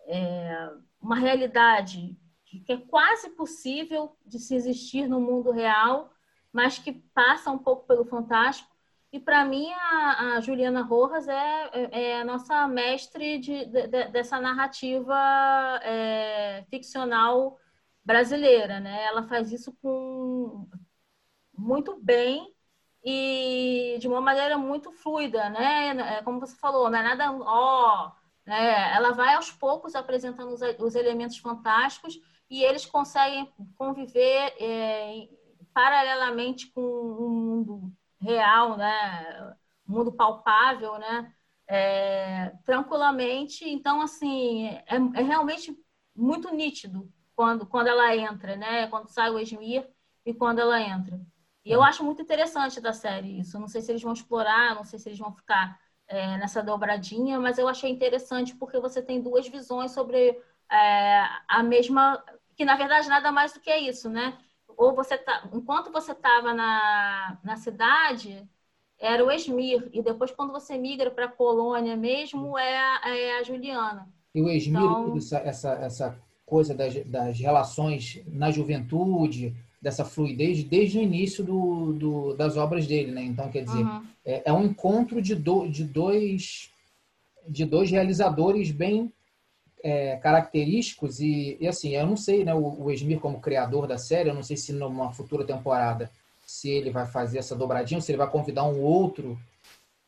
é, uma realidade que é quase possível de se existir no mundo real, mas que passa um pouco pelo fantástico. E para mim, a, a, Juliana Rojas é, é, é, a nossa mestre de, de, dessa narrativa é, ficcional brasileira. Né? Ela faz isso com muito bem e de uma maneira muito fluida, né? É como você falou, não é nada ó, né? Ela vai aos poucos apresentando os, os elementos fantásticos e eles conseguem conviver é, paralelamente com o mundo real, né? Mundo palpável, né? É, tranquilamente. Então, assim, é, é, realmente muito nítido quando, quando ela entra, né? Quando sai o Esmir e quando ela entra. E eu é. acho muito interessante da série isso. Não sei se eles vão explorar, não sei se eles vão ficar é, nessa dobradinha, mas eu achei interessante porque você tem duas visões sobre é, a mesma, que na verdade nada mais do que é isso, né? Ou você tá, enquanto você estava na, na cidade, era o Esmir, e depois quando você migra para a colônia mesmo, é a, é a Juliana. E o Esmir, então... essa, essa coisa das, das relações na juventude, dessa fluidez desde o início do, do, das obras dele, né? Então, quer dizer, uhum. é, é, um encontro de, do, de, dois, de dois realizadores bem é, característicos e, e, assim, eu não sei, né? O, o Esmir como criador da série, eu não sei se numa futura temporada se ele vai fazer essa dobradinha, se ele vai convidar um outro,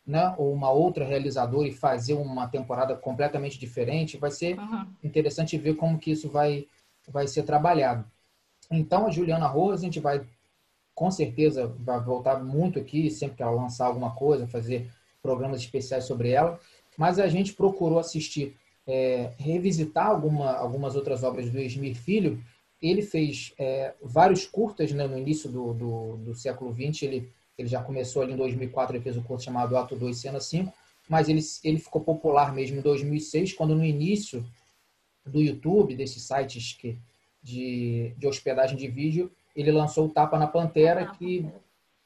né? Ou uma outra realizadora e fazer uma temporada completamente diferente. Vai ser uhum. interessante ver como que isso vai, vai ser trabalhado. Então, a Juliana Rose, a gente vai, com certeza, vai voltar muito aqui, sempre que ela lançar alguma coisa, fazer programas especiais sobre ela. Mas a gente procurou assistir, é, revisitar alguma, algumas outras obras do Esmir Filho. Ele fez é, vários curtas né, no início do, do, do século XX. Ele, ele já começou ali em 2004, ele fez um curto chamado Ato 2, Cena 5. Mas ele, ele ficou popular mesmo em 2006, quando no início do YouTube, desses sites que de, de hospedagem de vídeo, ele lançou o Tapa na Pantera, que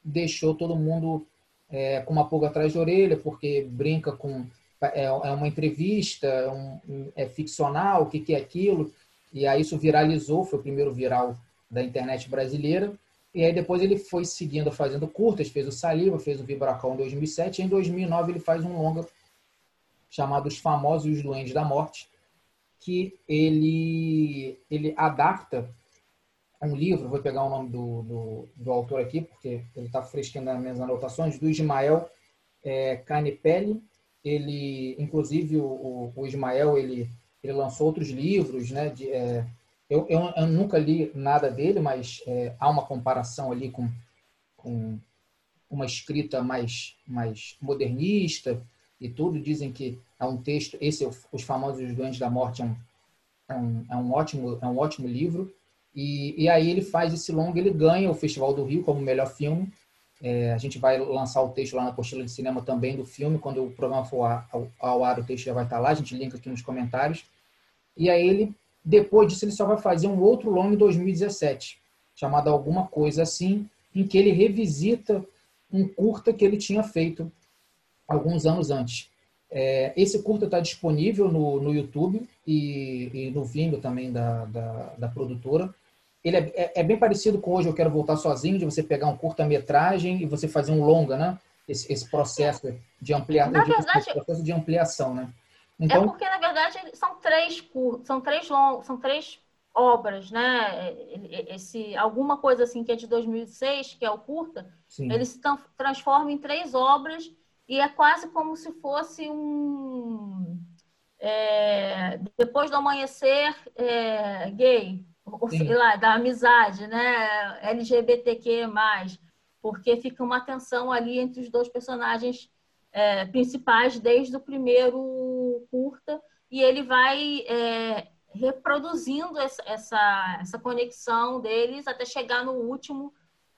deixou todo mundo é, com uma pulga atrás da orelha, porque brinca com. É, é uma entrevista, é um, é ficcional, o que, que é aquilo. E aí isso viralizou, foi o primeiro viral da internet brasileira. E aí depois ele foi seguindo, fazendo curtas, fez o Saliva, fez o Vibracão em 2007. E em 2009 ele faz um longa chamado Os Famosos e os Duendes da Morte, que ele, ele adapta um livro, vou pegar o nome do, do, do autor aqui, porque ele está fresquinho nas minhas anotações, do Ismael é, Canipelli. Ele, inclusive, o, o, Ismael, ele, ele lançou outros livros, né? De, é, eu, eu, eu, nunca li nada dele, mas é, há uma comparação ali com, com uma escrita mais, mais modernista e tudo. Dizem que é um texto, esse, Os Famosos Doentes da Morte, é um, é um, é um, ótimo, é um ótimo livro. E, e aí ele faz esse longo, ele ganha o Festival do Rio como melhor filme. É, a gente vai lançar o texto lá na apostila de cinema também do filme. Quando o programa for ao, ao ar, o texto já vai estar lá. A gente linka aqui nos comentários. E aí ele, depois disso, ele só vai fazer um outro longo em 2017, chamado Alguma Coisa Assim, em que ele revisita um curta que ele tinha feito alguns anos antes. É, esse curta está disponível no, no YouTube e, e, no Vimeo também da, da, da produtora. Ele é, é, é, bem parecido com Hoje Eu Quero Voltar Sozinho, de você pegar um curta-metragem e você fazer um longa, né? Esse, esse processo de ampliação, na verdade, processo de ampliação, né? Então, é porque, na verdade, são três são três long, são três obras, né? Esse, alguma coisa assim que é de 2006, que é o curta, sim. ele se transforma em três obras e é quase como se fosse um é, depois do amanhecer é, gay, ou sei lá, da amizade, né? LGBTQ+, porque fica uma tensão ali entre os dois personagens é, principais desde o primeiro curta e ele vai é, reproduzindo essa, essa, essa conexão deles até chegar no último,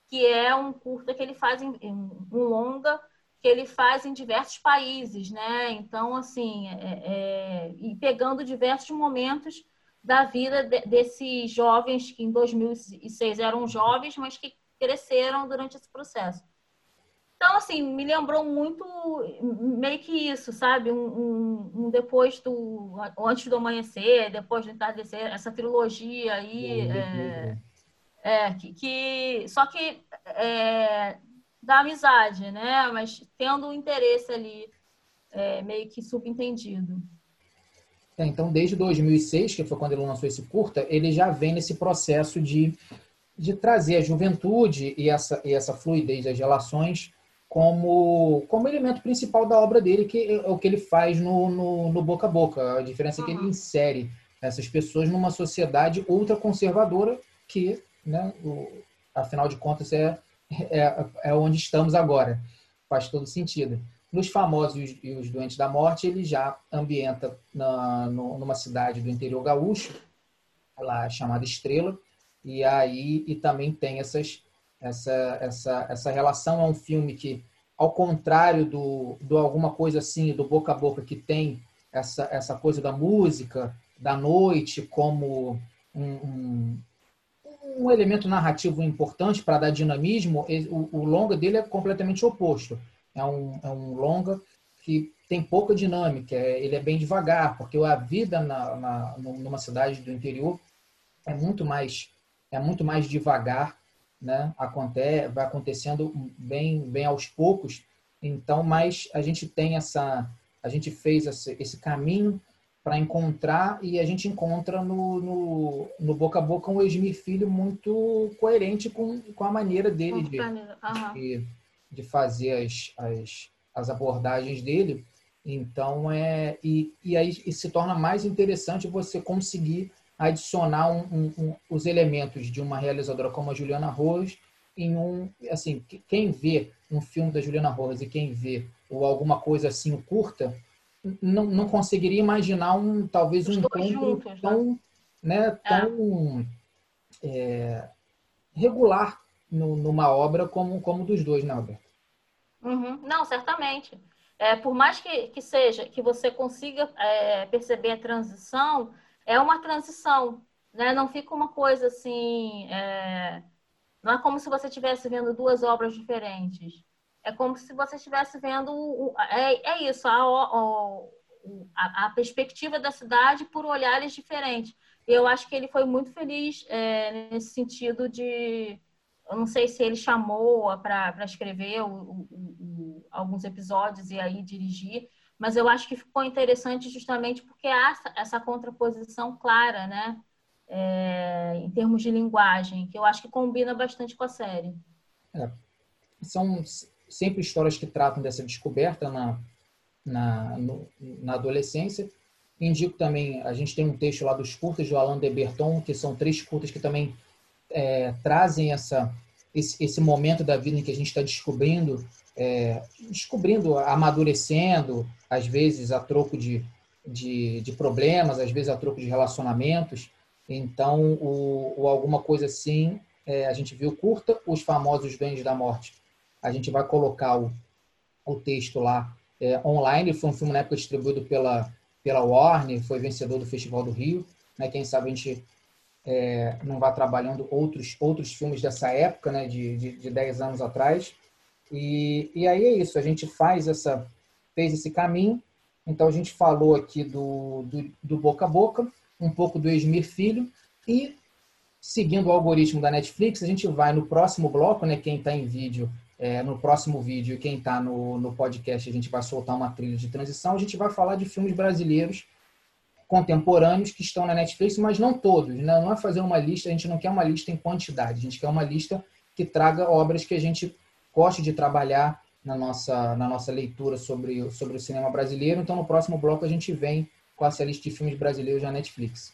que é um curta que ele faz em, em um longa, que ele faz em diversos países, né? Então, assim, é, é, e pegando diversos momentos da vida de, desses jovens que em 2006 eram jovens, mas que cresceram durante esse processo. Então, assim, me lembrou muito, meio que isso, sabe? Um, um, um depois do. Antes do amanhecer, depois do entardecer, essa trilogia aí. É, é, que, que, só que é, da amizade, né? Mas tendo um interesse ali é, meio que subentendido. É, então, desde 2006, que foi quando ele lançou esse curta, ele já vem nesse processo de, de trazer a juventude e essa, e essa fluidez das relações como, como elemento principal da obra dele, que é o que ele faz no, no, no boca a boca. A diferença é que ele insere essas pessoas numa sociedade ultraconservadora que, né, o, afinal de contas, é, é, é onde estamos agora. Faz todo sentido. Nos Famosos e os Doentes da Morte, ele já ambienta na, numa cidade do interior gaúcho, lá chamada Estrela, e aí e também tem essas essa, essa, essa relação é um filme que, ao contrário do, do alguma coisa assim, do boca a boca, que tem essa, essa coisa da música, da noite, como um, um, um elemento narrativo importante para dar dinamismo, o, longa dele é completamente oposto. É um, é um longa que tem pouca dinâmica, é, ele é bem devagar, porque a vida na, na, numa cidade do interior é muito mais é muito mais devagar né? Acontece, vai acontecendo bem, bem aos poucos. Então, mas a gente tem essa, a gente fez esse, esse caminho para encontrar e a gente encontra no, no, no, boca a boca um Esmir Filho muito coerente com, com a maneira dele de, de, de, fazer as, as, as abordagens dele. Então, é, e, e aí e se torna mais interessante você conseguir adicionar um, um, um, os elementos de uma realizadora como a Juliana Rose em um assim quem vê um filme da Juliana Rose e quem vê ou alguma coisa assim curta não, não conseguiria imaginar um talvez um encontro né? tão né, né tão é. É, regular no, numa obra como como dos dois, né, Alberto? Uhum. Não, certamente. É, por mais que, que seja que você consiga é, perceber a transição, é uma transição, né? Não fica uma coisa assim. É... Não é como se você estivesse vendo duas obras diferentes. É como se você estivesse vendo. É, é isso, a, a, a, perspectiva da cidade por olhares diferentes. E eu acho que ele foi muito feliz é, nesse sentido de. Eu não sei se ele chamou para escrever o, o, o, alguns episódios e aí dirigir, mas eu acho que ficou interessante justamente porque há essa contraposição clara, né? É, em termos de linguagem, que eu acho que combina bastante com a série. É, são sempre histórias que tratam dessa descoberta na, na, no, na adolescência. Indico também, a gente tem um texto lá dos curtas do Alain de Berton, que são três curtas que também é, trazem essa, esse, esse momento da vida em que a gente está descobrindo é, descobrindo, amadurecendo, às vezes a troco de, de, de, problemas, às vezes a troco de relacionamentos. Então, o, o alguma coisa assim, é, a gente viu curta, os famosos Bens da Morte. A gente vai colocar o, o texto lá é, online. Foi um filme na época distribuído pela, pela Warner, foi vencedor do Festival do Rio. Né? Quem sabe a gente é, não vai trabalhando outros, outros filmes dessa época, né? de, de, de 10 anos atrás. E, e aí é isso, a gente faz essa, fez esse caminho. Então a gente falou aqui do, do, do boca a boca, um pouco do Esmir Filho e seguindo o algoritmo da Netflix, a gente vai no próximo bloco, né? Quem está em vídeo, é, no próximo vídeo, quem está no, no podcast, a gente vai soltar uma trilha de transição. A gente vai falar de filmes brasileiros contemporâneos que estão na Netflix, mas não todos. Né? Não é fazer uma lista, a gente não quer uma lista em quantidade, a gente quer uma lista que traga obras que a gente goste de trabalhar na nossa, na nossa leitura sobre, sobre o cinema brasileiro. Então, no próximo bloco, a gente vem com essa lista de filmes brasileiros na Netflix.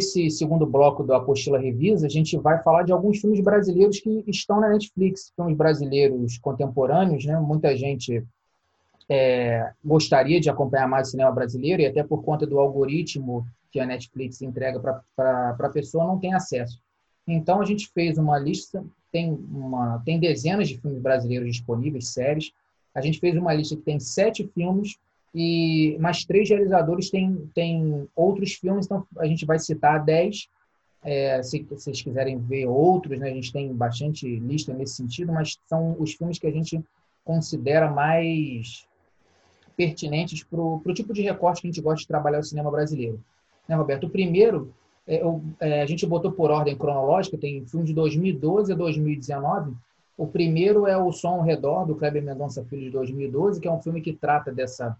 Nesse segundo bloco do Apostila Revisa, a gente vai falar de alguns filmes brasileiros que estão na Netflix, filmes brasileiros contemporâneos, né? Muita gente é, gostaria de acompanhar mais o cinema brasileiro e até por conta do algoritmo que a Netflix entrega para a pessoa não tem acesso. Então a gente fez uma lista, tem, uma, tem dezenas de filmes brasileiros disponíveis, séries. A gente fez uma lista que tem sete filmes e mais três realizadores têm, têm outros filmes, então a gente vai citar dez. É, se, se vocês quiserem ver outros, né, a gente tem bastante lista nesse sentido, mas são os filmes que a gente considera mais pertinentes para o tipo de recorte que a gente gosta de trabalhar o cinema brasileiro. Né, Roberto? O primeiro, é, é, a gente botou por ordem cronológica, tem filme de 2012 a 2019. O primeiro é O Som ao Redor, do Kleber Mendonça Filho, de 2012, que é um filme que trata dessa,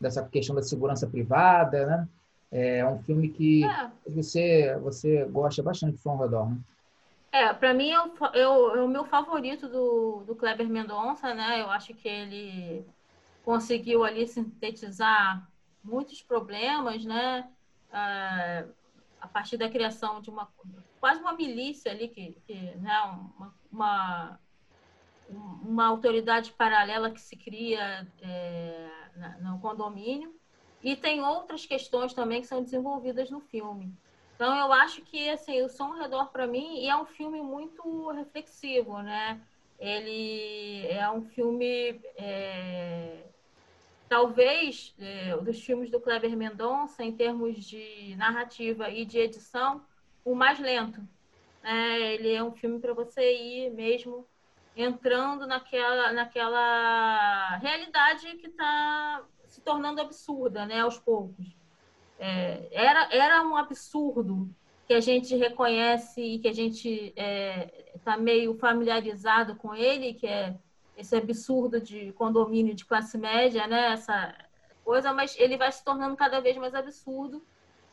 dessa questão da segurança privada, né? É um filme que é. você, você gosta bastante do Som ao Redor, né? É, para mim é o, é o meu favorito do, do Kleber Mendonça, né? Eu acho que ele conseguiu ali sintetizar muitos problemas, né? Ah, a partir da criação de uma quase uma milícia ali que, que né? uma, uma, uma autoridade paralela que se cria é, no condomínio e tem outras questões também que são desenvolvidas no filme. Então eu acho que assim o som ao redor para mim é um filme muito reflexivo, né? Ele é um filme é, talvez é, dos filmes do Kleber Mendonça, em termos de narrativa e de edição, o mais lento. É, ele é um filme para você ir mesmo entrando naquela, naquela realidade que está se tornando absurda, né, aos poucos. É, era, era um absurdo que a gente reconhece e que a gente está é, tá meio familiarizado com ele, que é esse absurdo de condomínio de classe média, né? Essa coisa, mas ele vai se tornando cada vez mais absurdo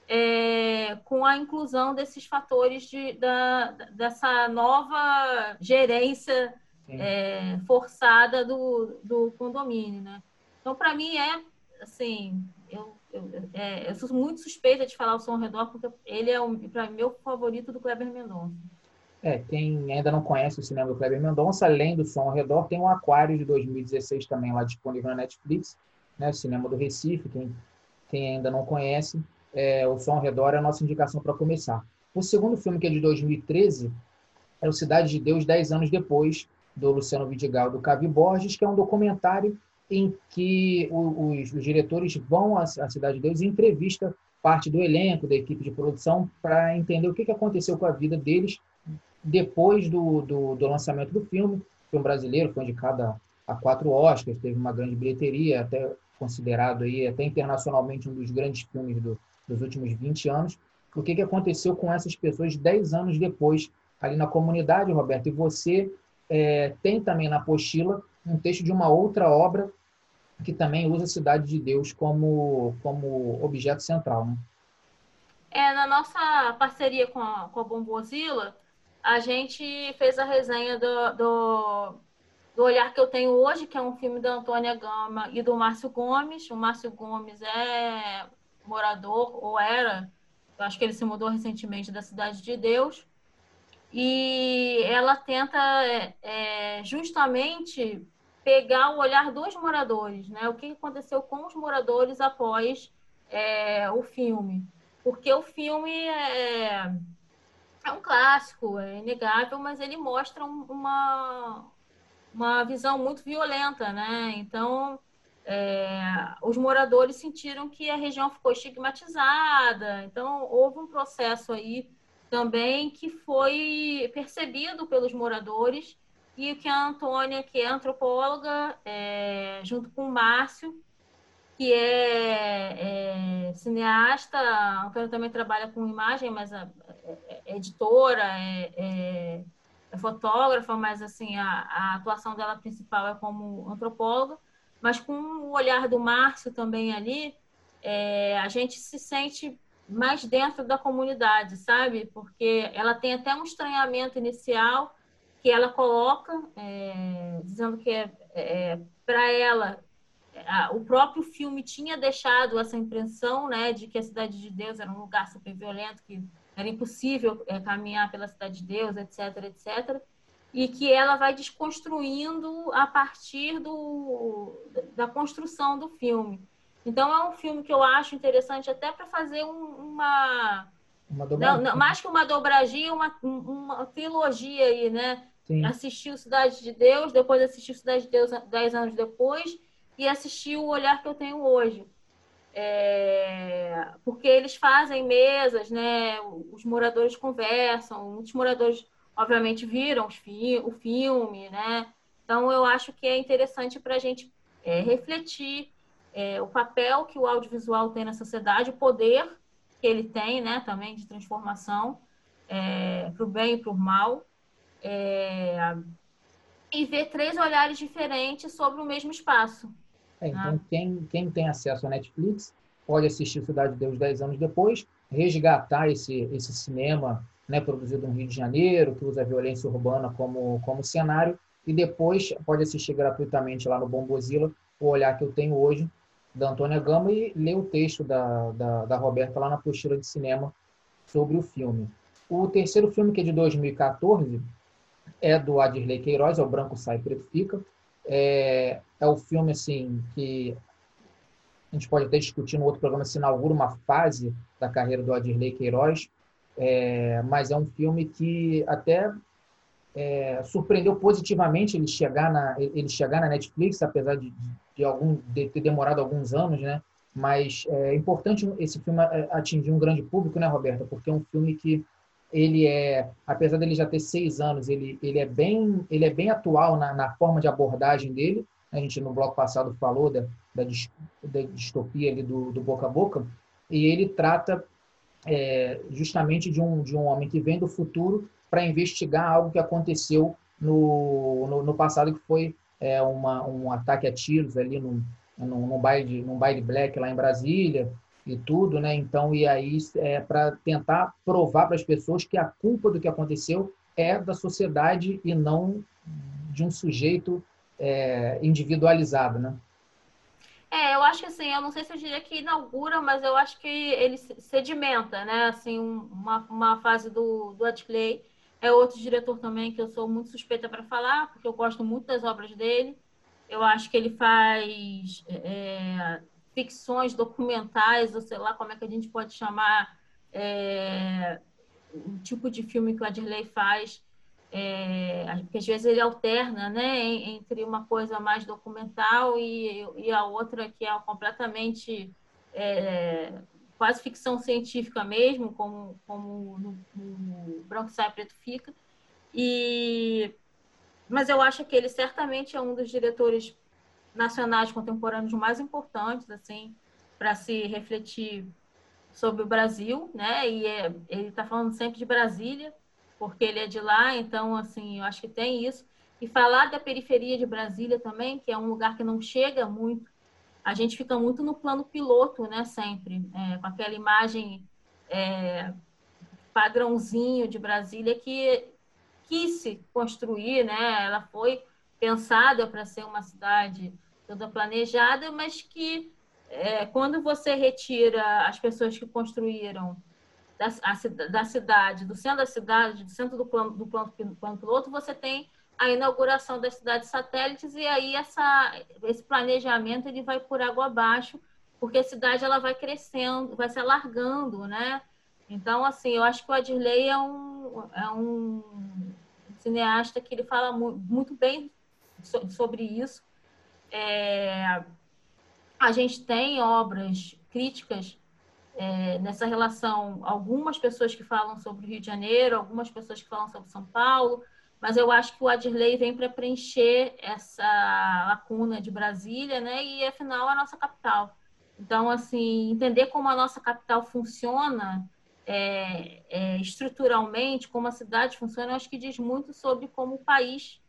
é, com a inclusão desses fatores de, da, dessa nova gerência é, forçada do, do condomínio, né? Então, para mim, é assim, eu, eu, é, eu, sou muito suspeita de falar o Som ao Redor, porque ele é, para mim, meu favorito do Kleber Mendonça. É, quem ainda não conhece o cinema do Kleber Mendonça, além do Som ao Redor, tem o Aquário de 2016 também lá disponível na Netflix, né? O cinema do Recife, quem, quem ainda não conhece, é, o Som ao Redor é a nossa indicação para começar. O segundo filme, que é de 2013, é o Cidade de Deus, 10 anos depois, do Luciano Vidigal, do Cavi Borges, que é um documentário em que os, os diretores vão à, Cidade de Deus e entrevista parte do elenco, da equipe de produção, para entender o que, que aconteceu com a vida deles depois do, do, do, lançamento do filme. O filme brasileiro foi indicado a quatro Oscars, teve uma grande bilheteria, até considerado aí até internacionalmente um dos grandes filmes do, dos últimos 20 anos. O que, que aconteceu com essas pessoas 10 anos depois ali na comunidade, Roberto? E você é, tem também na apostila um texto de uma outra obra que também usa a Cidade de Deus como, como objeto central, né? É, na nossa parceria com a, com a Bombozilla, a gente fez a resenha do, do, do, Olhar que eu tenho hoje, que é um filme da Antônia Gama e do Márcio Gomes. O Márcio Gomes é morador, ou era, eu acho que ele se mudou recentemente da Cidade de Deus. E ela tenta é, é justamente pegar o olhar dos moradores, né? O que aconteceu com os moradores após é, o filme. Porque o filme é é um clássico, é inegável, mas ele mostra uma, uma visão muito violenta, né? Então, é, os moradores sentiram que a região ficou estigmatizada, então houve um processo aí também que foi percebido pelos moradores e que a Antônia, que é antropóloga, é, junto com o Márcio, que é, é, cineasta, a Antônia também trabalha com imagem, mas é, é editora, é, é, é, fotógrafa, mas assim a, a, atuação dela principal é como antropóloga. Mas com o olhar do Márcio também ali, é, a gente se sente mais dentro da comunidade, sabe? Porque ela tem até um estranhamento inicial que ela coloca, dizendo que é, para ela a, o próprio filme tinha deixado essa impressão, né, de que a cidade de Deus era um lugar super violento, que era impossível é, caminhar pela cidade de Deus, etc, etc, e que ela vai desconstruindo a partir do, da construção do filme. Então é um filme que eu acho interessante até para fazer um, uma, uma não, não, mais que uma dobradinha, uma, uma trilogia aí, né? Sim. Assistiu Cidade de Deus, depois assistiu Cidade de Deus dez anos depois e assistiu O Olhar que eu tenho hoje. É, porque eles fazem mesas, né? Os moradores conversam, muitos moradores, obviamente, viram fi o filme, né? Então, eu acho que é interessante para a gente é, refletir é, o papel que o audiovisual tem na sociedade, o poder que ele tem, né? Também de transformação é, para o bem e para o mal. É, e ver três olhares diferentes sobre o mesmo espaço. É, então, ah. quem, quem tem acesso à Netflix pode assistir Cidade de Deus 10 anos depois, resgatar esse, esse cinema né, produzido no Rio de Janeiro, que usa a violência urbana como, como cenário, e depois pode assistir gratuitamente lá no Bombozilla o olhar que eu tenho hoje da Antônia Gama e ler o texto da, da, da Roberta lá na postura de cinema sobre o filme. O terceiro filme, que é de 2014, é do Adirley Queiroz, é o Branco Sai, Preto Fica. É, é o filme assim que a gente pode até discutir no outro programa se inaugura uma fase da carreira do Adirley Queiroz, é, mas é um filme que até é, surpreendeu positivamente ele chegar na ele chegar na Netflix, apesar de, de algum de ter demorado alguns anos, né? Mas é importante esse filme atingir um grande público, né, Roberta? Porque é um filme que ele é, apesar dele já ter seis anos, ele, ele é bem ele é bem atual na, na forma de abordagem dele. A gente no bloco passado falou da, da, da distopia ali do, do boca a boca e ele trata é, justamente de um de um homem que vem do futuro para investigar algo que aconteceu no, no, no passado que foi é, uma, um ataque a tiros ali num, num, num, baile, num baile black lá em Brasília e tudo, né? Então, e aí é para tentar provar para as pessoas que a culpa do que aconteceu é da sociedade e não de um sujeito é, individualizado, né? É, eu acho que assim, eu não sei se eu diria que inaugura, mas eu acho que ele sedimenta, né? Assim, uma, uma fase do, do Adplay. É outro diretor também que eu sou muito suspeita para falar, porque eu gosto muito das obras dele. Eu acho que ele faz é, ficções documentais, ou sei lá como é que a gente pode chamar é, o tipo de filme que o Adirley faz, é, às vezes ele alterna né, entre uma coisa mais documental e, e a outra que é completamente é, quase ficção científica mesmo, como, como no, no Branco Sai Preto Fica. E, mas eu acho que ele certamente é um dos diretores nacionais contemporâneos mais importantes, assim, para se refletir sobre o Brasil, né? E é, ele está falando sempre de Brasília, porque ele é de lá, então, assim, eu acho que tem isso. E falar da periferia de Brasília também, que é um lugar que não chega muito, a gente fica muito no plano piloto, né? Sempre, é, com aquela imagem é, padrãozinho de Brasília que quis se construir, né? Ela foi pensada para ser uma cidade toda planejada, mas que é, quando você retira as pessoas que construíram da, a, da, cidade, do centro da cidade, do centro do plano, do plano, plano piloto, você tem a inauguração das cidades satélites e aí essa, esse planejamento ele vai por água abaixo, porque a cidade ela vai crescendo, vai se alargando, né? Então, assim, eu acho que o Adirley é um, é um cineasta que ele fala muito bem sobre isso é, a gente tem obras críticas é, nessa relação, algumas pessoas que falam sobre o Rio de Janeiro, algumas pessoas que falam sobre São Paulo, mas eu acho que o Adirley vem para preencher essa lacuna de Brasília, né? E afinal a nossa capital. Então, assim, entender como a nossa capital funciona é, é, estruturalmente, como a cidade funciona, eu acho que diz muito sobre como o país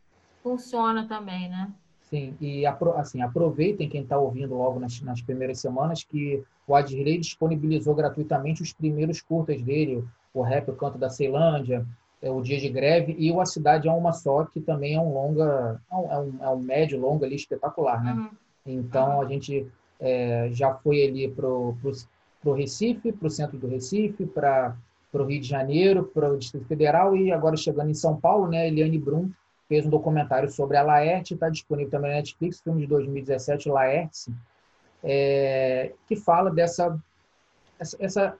funciona também, né? Sim, e assim, aproveitem quem está ouvindo logo nas, nas, primeiras semanas que o Adirley disponibilizou gratuitamente os primeiros curtas dele, o Rap, o Canto da Ceilândia, é, o Dia de Greve e o A Cidade é Uma Só, que também é um longa, é um, é um é médio longa ali espetacular, né? Uhum. Então, a gente é, já foi ali para o Recife, para o centro do Recife, para o Rio de Janeiro, para o Distrito Federal e agora chegando em São Paulo, né, Eliane Brum fez um documentário sobre a Laerte, está disponível também na Netflix, filme de 2017, Laerte, é, que fala dessa essa, essa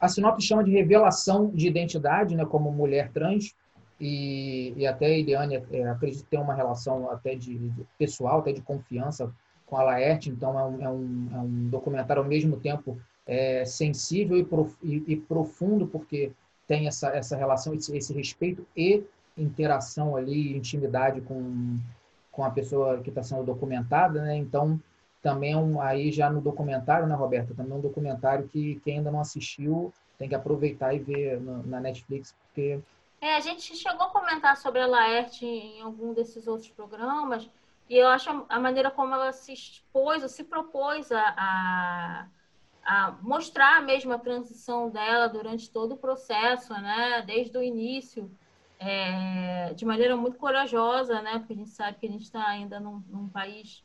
a sinopse chama de revelação de identidade, né, como mulher trans, e, e até a Eliane, é, acredito tem uma relação até de, de, pessoal, até de confiança com a Laerte, então é um, é um, é um documentário ao mesmo tempo é, sensível e, prof, e, e, profundo, porque tem essa, essa relação, esse, esse respeito e interação ali, intimidade com, com a pessoa que está sendo documentada, né? Então, também um, aí já no documentário, né, Roberta? Também um documentário que quem ainda não assistiu tem que aproveitar e ver no, na Netflix, porque... É, a gente chegou a comentar sobre a Laerte em algum desses outros programas, e eu acho a maneira como ela se expôs, ou se propôs a, a, a mostrar mesmo a transição dela durante todo o processo, né? Desde o início, é, de maneira muito corajosa, né? Porque a gente sabe que a gente está ainda num, num, país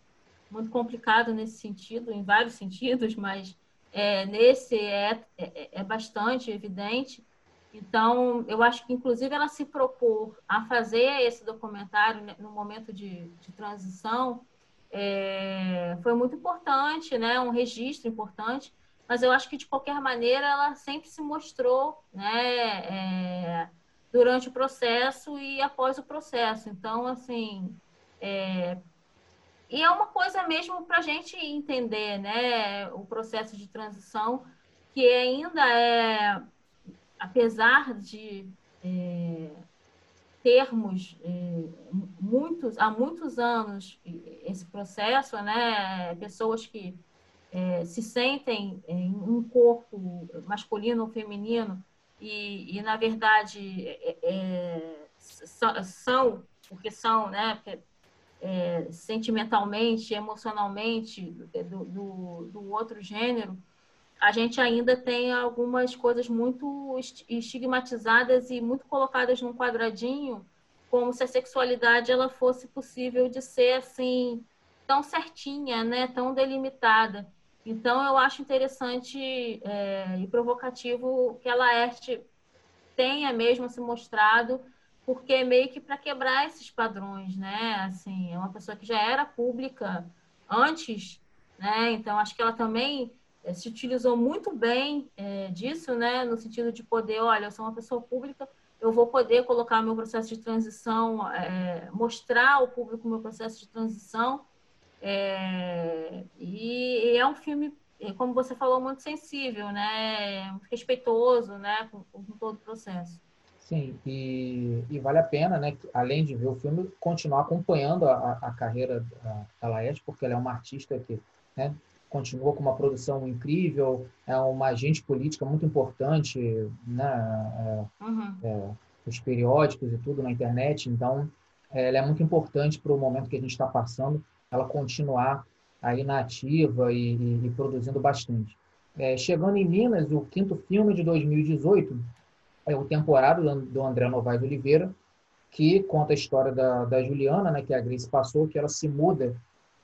muito complicado nesse sentido, em vários sentidos, mas é, nesse é, é, é, bastante evidente. Então, eu acho que, inclusive, ela se propor a fazer esse documentário né, no momento de, de transição é, foi muito importante, né? Um registro importante. Mas eu acho que, de qualquer maneira, ela sempre se mostrou, né? É, durante o processo e após o processo. Então, assim, é... e é uma coisa mesmo para a gente entender, né, o processo de transição, que ainda é, apesar de é, termos é, muitos, há muitos anos esse processo, né, pessoas que é, se sentem em um corpo masculino ou feminino e, e na verdade, é, é são, porque são, né, é, sentimentalmente, emocionalmente do, do, do, outro gênero, a gente ainda tem algumas coisas muito estigmatizadas e muito colocadas num quadradinho, como se a sexualidade ela fosse possível de ser assim tão certinha, né, tão delimitada. Então, eu acho interessante é, e provocativo que a Laerte tenha mesmo se mostrado, porque é meio que para quebrar esses padrões, né? Assim, é uma pessoa que já era pública antes, né? Então, acho que ela também é, se utilizou muito bem é, disso, né? No sentido de poder, olha, eu sou uma pessoa pública, eu vou poder colocar meu processo de transição, é, mostrar ao público meu processo de transição é, e, e, é um filme, como você falou, muito sensível, né? Respeitoso, né? Com, com todo o processo. Sim, e, e, vale a pena, né? Além de ver o filme, continuar acompanhando a, a carreira da Laerte, porque ela é uma artista que né, continua com uma produção incrível, é uma agente política muito importante, né? É, uhum. é, os periódicos e tudo na internet, então ela é muito importante para o momento que a gente está passando ela continuar aí na ativa e, e, e produzindo bastante. É, chegando em Minas, o quinto filme de 2018 é o Temporada, do André Novaes Oliveira, que conta a história da, da Juliana, né, que a Grace passou, que ela se muda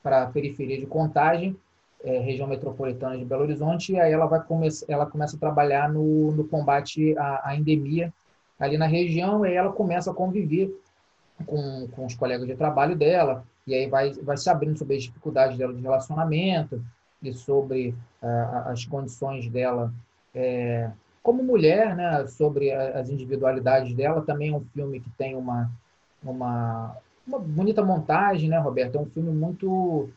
para a periferia de Contagem, é, região metropolitana de Belo Horizonte, e aí ela, vai come ela começa a trabalhar no, no combate à, à endemia ali na região, e aí ela começa a conviver com, com os colegas de trabalho dela, e aí vai, vai se abrindo sobre as dificuldades dela de relacionamento e sobre uh, as condições dela é, como mulher, né, sobre as individualidades dela. Também é um filme que tem uma, uma, uma bonita montagem, né, Roberto? É um filme muito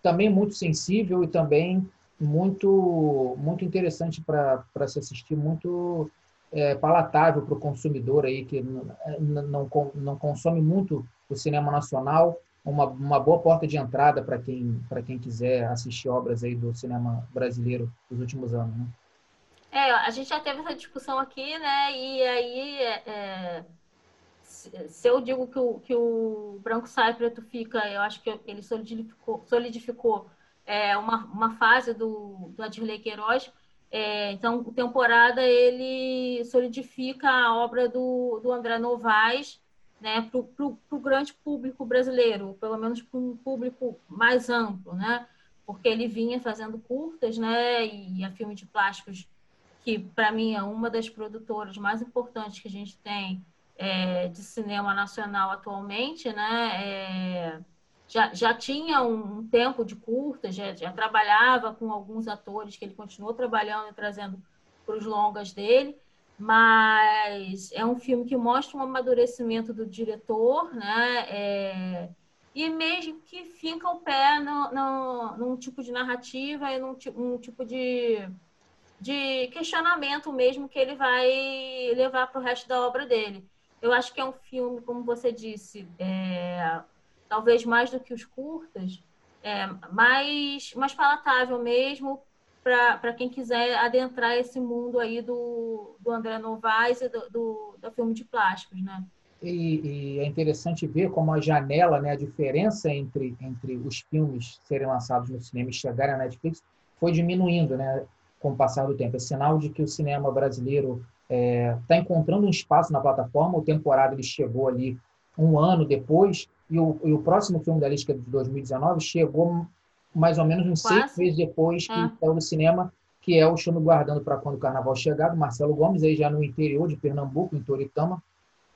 também muito sensível e também muito muito interessante para se assistir, muito é, palatável para o consumidor aí que não, não, consome muito o cinema nacional uma, uma boa porta de entrada para quem, quem quiser assistir obras aí do cinema brasileiro dos últimos anos. Né? É, a gente já teve essa discussão aqui, né? E aí, é, é se eu digo que o, que o branco sai preto fica, eu acho que ele solidificou, solidificou é, uma, uma fase do, do Adirley Queiroz. É, então, temporada ele solidifica a obra do, do André Novaes né, para o grande público brasileiro, pelo menos para um público mais amplo, né? Porque ele vinha fazendo curtas, né? E a Filme de Plásticos, que para mim é uma das produtoras mais importantes que a gente tem é, de cinema nacional atualmente, né? É, já, já tinha um tempo de curtas, já, já trabalhava com alguns atores que ele continuou trabalhando e trazendo para os longas dele mas é um filme que mostra um amadurecimento do diretor, né? É, e mesmo que finca o pé no, no, num tipo de narrativa e num um tipo de, de questionamento mesmo que ele vai levar para o resto da obra dele. Eu acho que é um filme, como você disse, é, talvez mais do que os curtas, é, mais, mais palatável mesmo para quem quiser adentrar esse mundo aí do, do André Novaes e do, do, do filme de plásticos, né? E, e, é interessante ver como a janela, né, a diferença entre, entre os filmes serem lançados no cinema e chegarem à Netflix foi diminuindo né, com o passar do tempo. É sinal de que o cinema brasileiro está é, tá encontrando um espaço na plataforma. O temporada ele chegou ali um ano depois e o, e o próximo filme da lista de 2019 chegou mais ou menos uns Quase. seis meses depois que é. saiu do cinema, que é o Show Me Guardando para Quando o Carnaval Chegar, do Marcelo Gomes, aí já no interior de Pernambuco, em Toritama.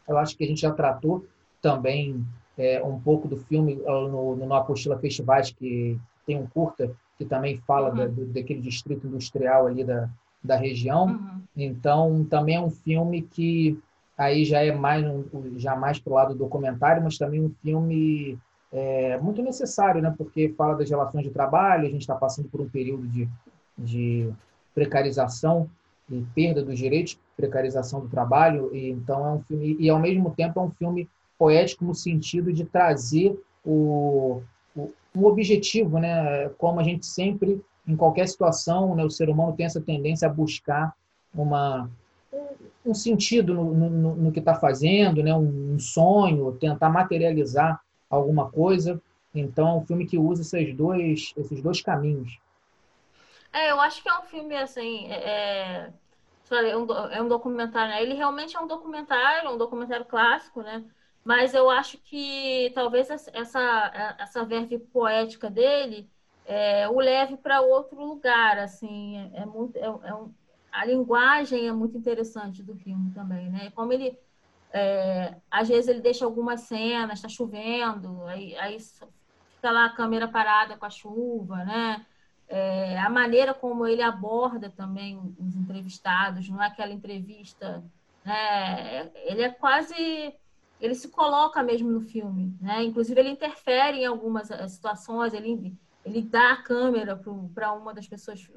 Eu acho que a gente já tratou também é, um pouco do filme no, no Apostila Festivais, que tem um curta que também fala uhum. da, do, daquele distrito industrial ali da, da região. Uhum. Então, também é um filme que aí já é mais um, já mais para o lado do documentário, mas também um filme é muito necessário, né? porque fala das relações de trabalho, a gente está passando por um período de, de precarização e perda dos direitos, precarização do trabalho, e então é um filme, e ao mesmo tempo é um filme poético no sentido de trazer o, um objetivo, né? como a gente sempre, em qualquer situação, né? o ser humano tem essa tendência a buscar uma, um sentido no, no, no que está fazendo, né? um sonho, tentar materializar alguma coisa. Então, é um filme que usa esses dois, esses dois caminhos. É, eu acho que é um filme assim. É, é, um, é um documentário, né? Ele realmente é um documentário, um documentário clássico, né? Mas eu acho que talvez essa, essa verve poética dele é, o leve para outro lugar, assim. É, é muito, é, é um, a linguagem é muito interessante do filme também, né? Como ele é, às vezes ele deixa algumas cenas, está chovendo, aí, aí, fica lá a câmera parada com a chuva, né? É, a maneira como ele aborda também os entrevistados, não é aquela entrevista, né? Ele é quase, ele se coloca mesmo no filme, né? Inclusive ele interfere em algumas eh, situações, ele ele dá a câmera para uma das pessoas,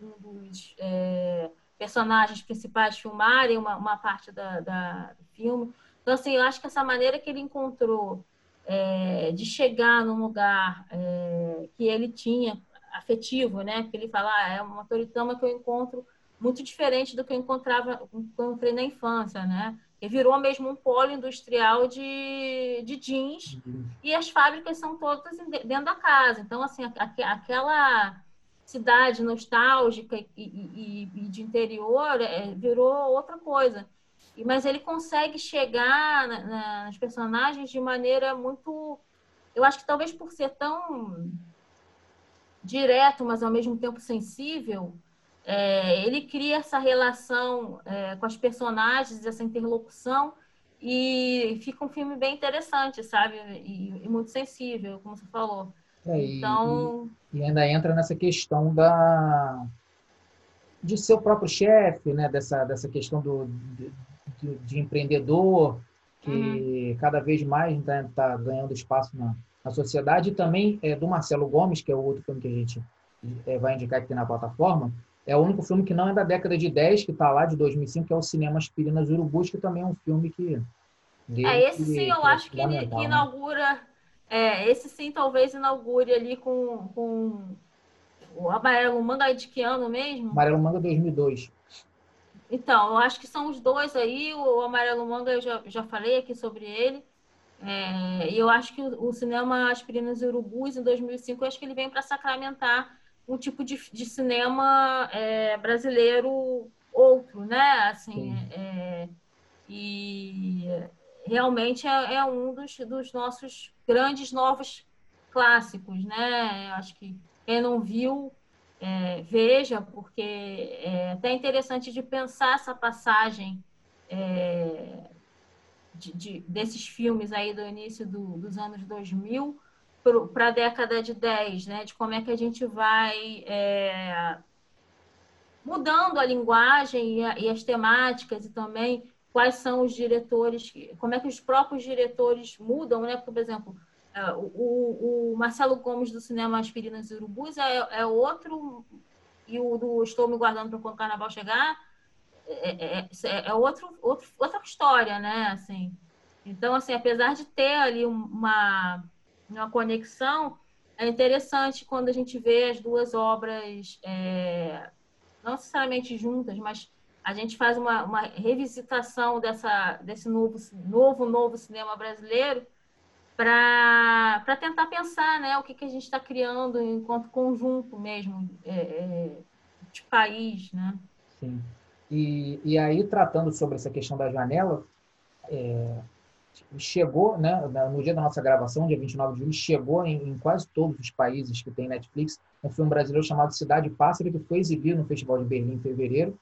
um dos é, personagens principais filmarem uma, uma parte da, da, do filme. Então, assim, eu acho que essa maneira que ele encontrou é, de chegar num lugar é, que ele tinha afetivo, né? Que ele fala, ah, é uma toritama que eu encontro muito diferente do que eu encontrava, encontrei na infância, né? E virou mesmo um polo industrial de, de jeans uhum. e as fábricas são todas dentro da casa. Então, assim, aquela cidade nostálgica e, e, e de interior é, virou outra coisa. Mas ele consegue chegar na, na, nas personagens de maneira muito. Eu acho que talvez por ser tão direto, mas ao mesmo tempo sensível, é, ele cria essa relação é, com as personagens, essa interlocução, e fica um filme bem interessante, sabe? E, e muito sensível, como você falou. É, então... E, e, ainda entra nessa questão da de ser o próprio chefe, né? Dessa, dessa questão do, de, de empreendedor, que uhum. cada vez mais está tá ganhando espaço na, na sociedade. E também é, do Marcelo Gomes, que é o outro filme que a gente é, vai indicar aqui na plataforma. É o único filme que não é da década de 10, que está lá, de 2005, que é o Cinema Aspirinas Urubus, que também é um filme que... É, esse sim, eu acho que, que né? inaugura... É, esse sim talvez inaugure ali com, com o Amarelo Manga de que ano mesmo? Amarelo Manga 2002. Então, eu acho que são os dois aí. O Amarelo Manga eu já, já falei aqui sobre ele. É, e eu acho que o, o cinema Aspirinas e Urubus, em 2005, eu acho que ele vem para sacramentar um tipo de, de cinema é, brasileiro outro, né? Assim, é, e realmente é, é, um dos, dos nossos grandes novos clássicos, né? Acho que quem não viu, é, veja, porque é até interessante de pensar essa passagem é, de, de, desses filmes aí do início do, dos anos 2000 para a década de 10, né? De como é que a gente vai é, mudando a linguagem e, a, e, as temáticas e também quais são os diretores, como é que os próprios diretores mudam, né? Porque, por exemplo, é, o, o Marcelo Gomes do cinema Aspirinas e Urubus é, é outro e o do Estou me guardando para quando o Carnaval chegar é, é, é, é outro, outro, outra história, né? Assim, então, assim, apesar de ter ali uma uma conexão, é interessante quando a gente vê as duas obras, é, não necessariamente juntas, mas a gente faz uma, uma revisitação dessa, desse novo, novo, novo cinema brasileiro para tentar pensar né, o que, que a gente está criando enquanto conjunto mesmo é, é, de país. Né? Sim. E, e aí, tratando sobre essa questão da janela, é, chegou, né, no dia da nossa gravação, dia 29 de julho, chegou em, em, quase todos os países que tem Netflix um filme brasileiro chamado Cidade Pássaro, que foi exibido no Festival de Berlim em fevereiro.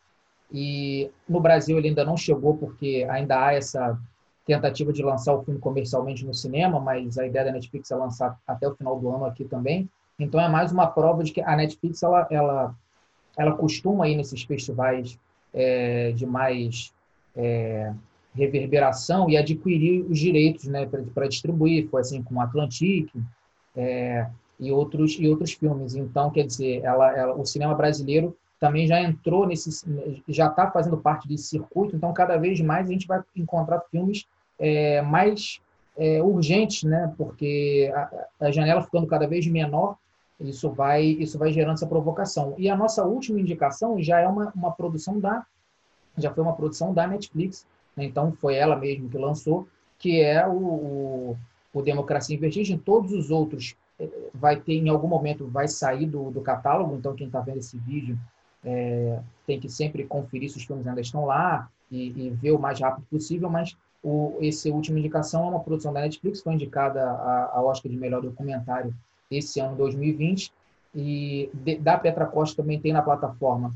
E no Brasil ele ainda não chegou, porque ainda há essa tentativa de lançar o filme comercialmente no cinema, mas a ideia da Netflix é lançar até o final do ano aqui também. Então é mais uma prova de que a Netflix ela, ela, ela costuma ir nesses festivais é, de mais é, reverberação e adquirir os direitos né, para distribuir. Foi assim com Atlantique é, e, outros, e outros filmes. Então, quer dizer, ela, ela, o cinema brasileiro também já entrou nesse, já está fazendo parte desse circuito. Então, cada vez mais a gente vai encontrar filmes é, mais é, urgentes, né? Porque a, a janela ficando cada vez menor, isso vai, isso vai gerando essa provocação. E a nossa última indicação já é uma, uma produção da, já foi uma produção da Netflix? Então foi ela mesma que lançou, que é o, o, o, Democracia em Vertigem. Todos os outros eh, vai ter, em algum momento, vai sair do, do catálogo, então quem está vendo esse vídeo é, tem que sempre conferir se os filmes ainda estão lá e, e ver o mais rápido possível, mas o, esse última indicação é uma produção da Netflix, foi indicada a Oscar de melhor documentário esse ano 2020, e de, da Petra Costa também tem na plataforma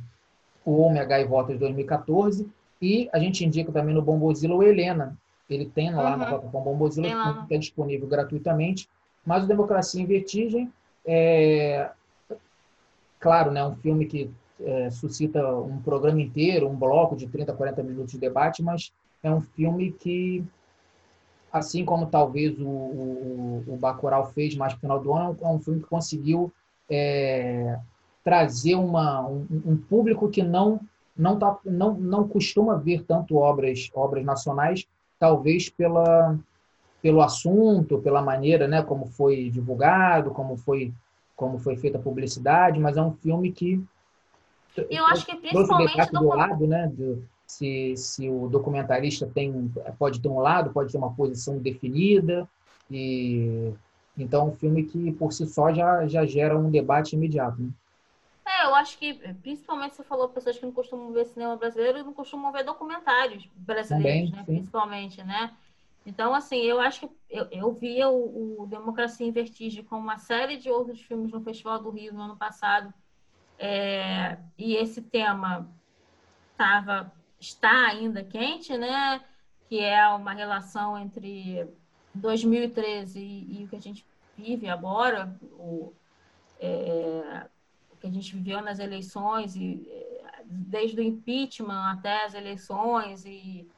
o Homem H e Volta de 2014, e a gente indica também no Bombozilla o Helena. Ele tem lá uhum. na plataforma Bombozilla, que é disponível gratuitamente. Mas o Democracia em Vertigem é, claro, né, um filme que é, suscita um programa inteiro, um bloco de 30, 40 minutos de debate, mas é um filme que, assim como talvez o, o, o Bacurau fez mais no final do ano, é um filme que conseguiu é, trazer uma, um, um público que não não, tá, não, não costuma ver tanto obras, obras nacionais, talvez pela, pelo assunto, pela maneira né, como foi divulgado, como foi, como foi feita a publicidade, mas é um filme que. Eu acho que principalmente do, do lado, né? Do, se, se o documentarista tem, pode ter um lado, pode ter uma posição definida, e então é um filme que por si só já, já gera um debate imediato. Né? Acho que, principalmente você falou pessoas que não costumam ver cinema brasileiro e não costumam ver documentários brasileiros, Também, né? Principalmente, né? Então, assim, eu acho que eu, eu via o, o, Democracia em Vertigem com uma série de outros filmes no Festival do Rio no ano passado. É, e esse tema tava, está ainda quente, né? Que é uma relação entre 2013 e, e o que a gente vive agora, o, é, que a gente viveu nas eleições, e, desde o impeachment até as eleições, e,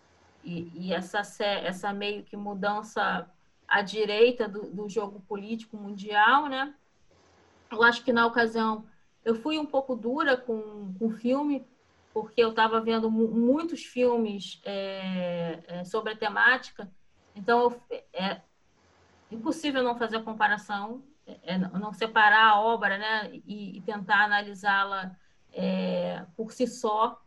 e, e essa, essa meio que mudança à direita do, do jogo político mundial, né? Eu acho que na ocasião eu fui um pouco dura com, com o filme, porque eu estava vendo muitos filmes é, é, sobre a temática, então eu, é impossível não fazer a comparação é, não separar a obra né, e, e tentar analisá-la é, por si só.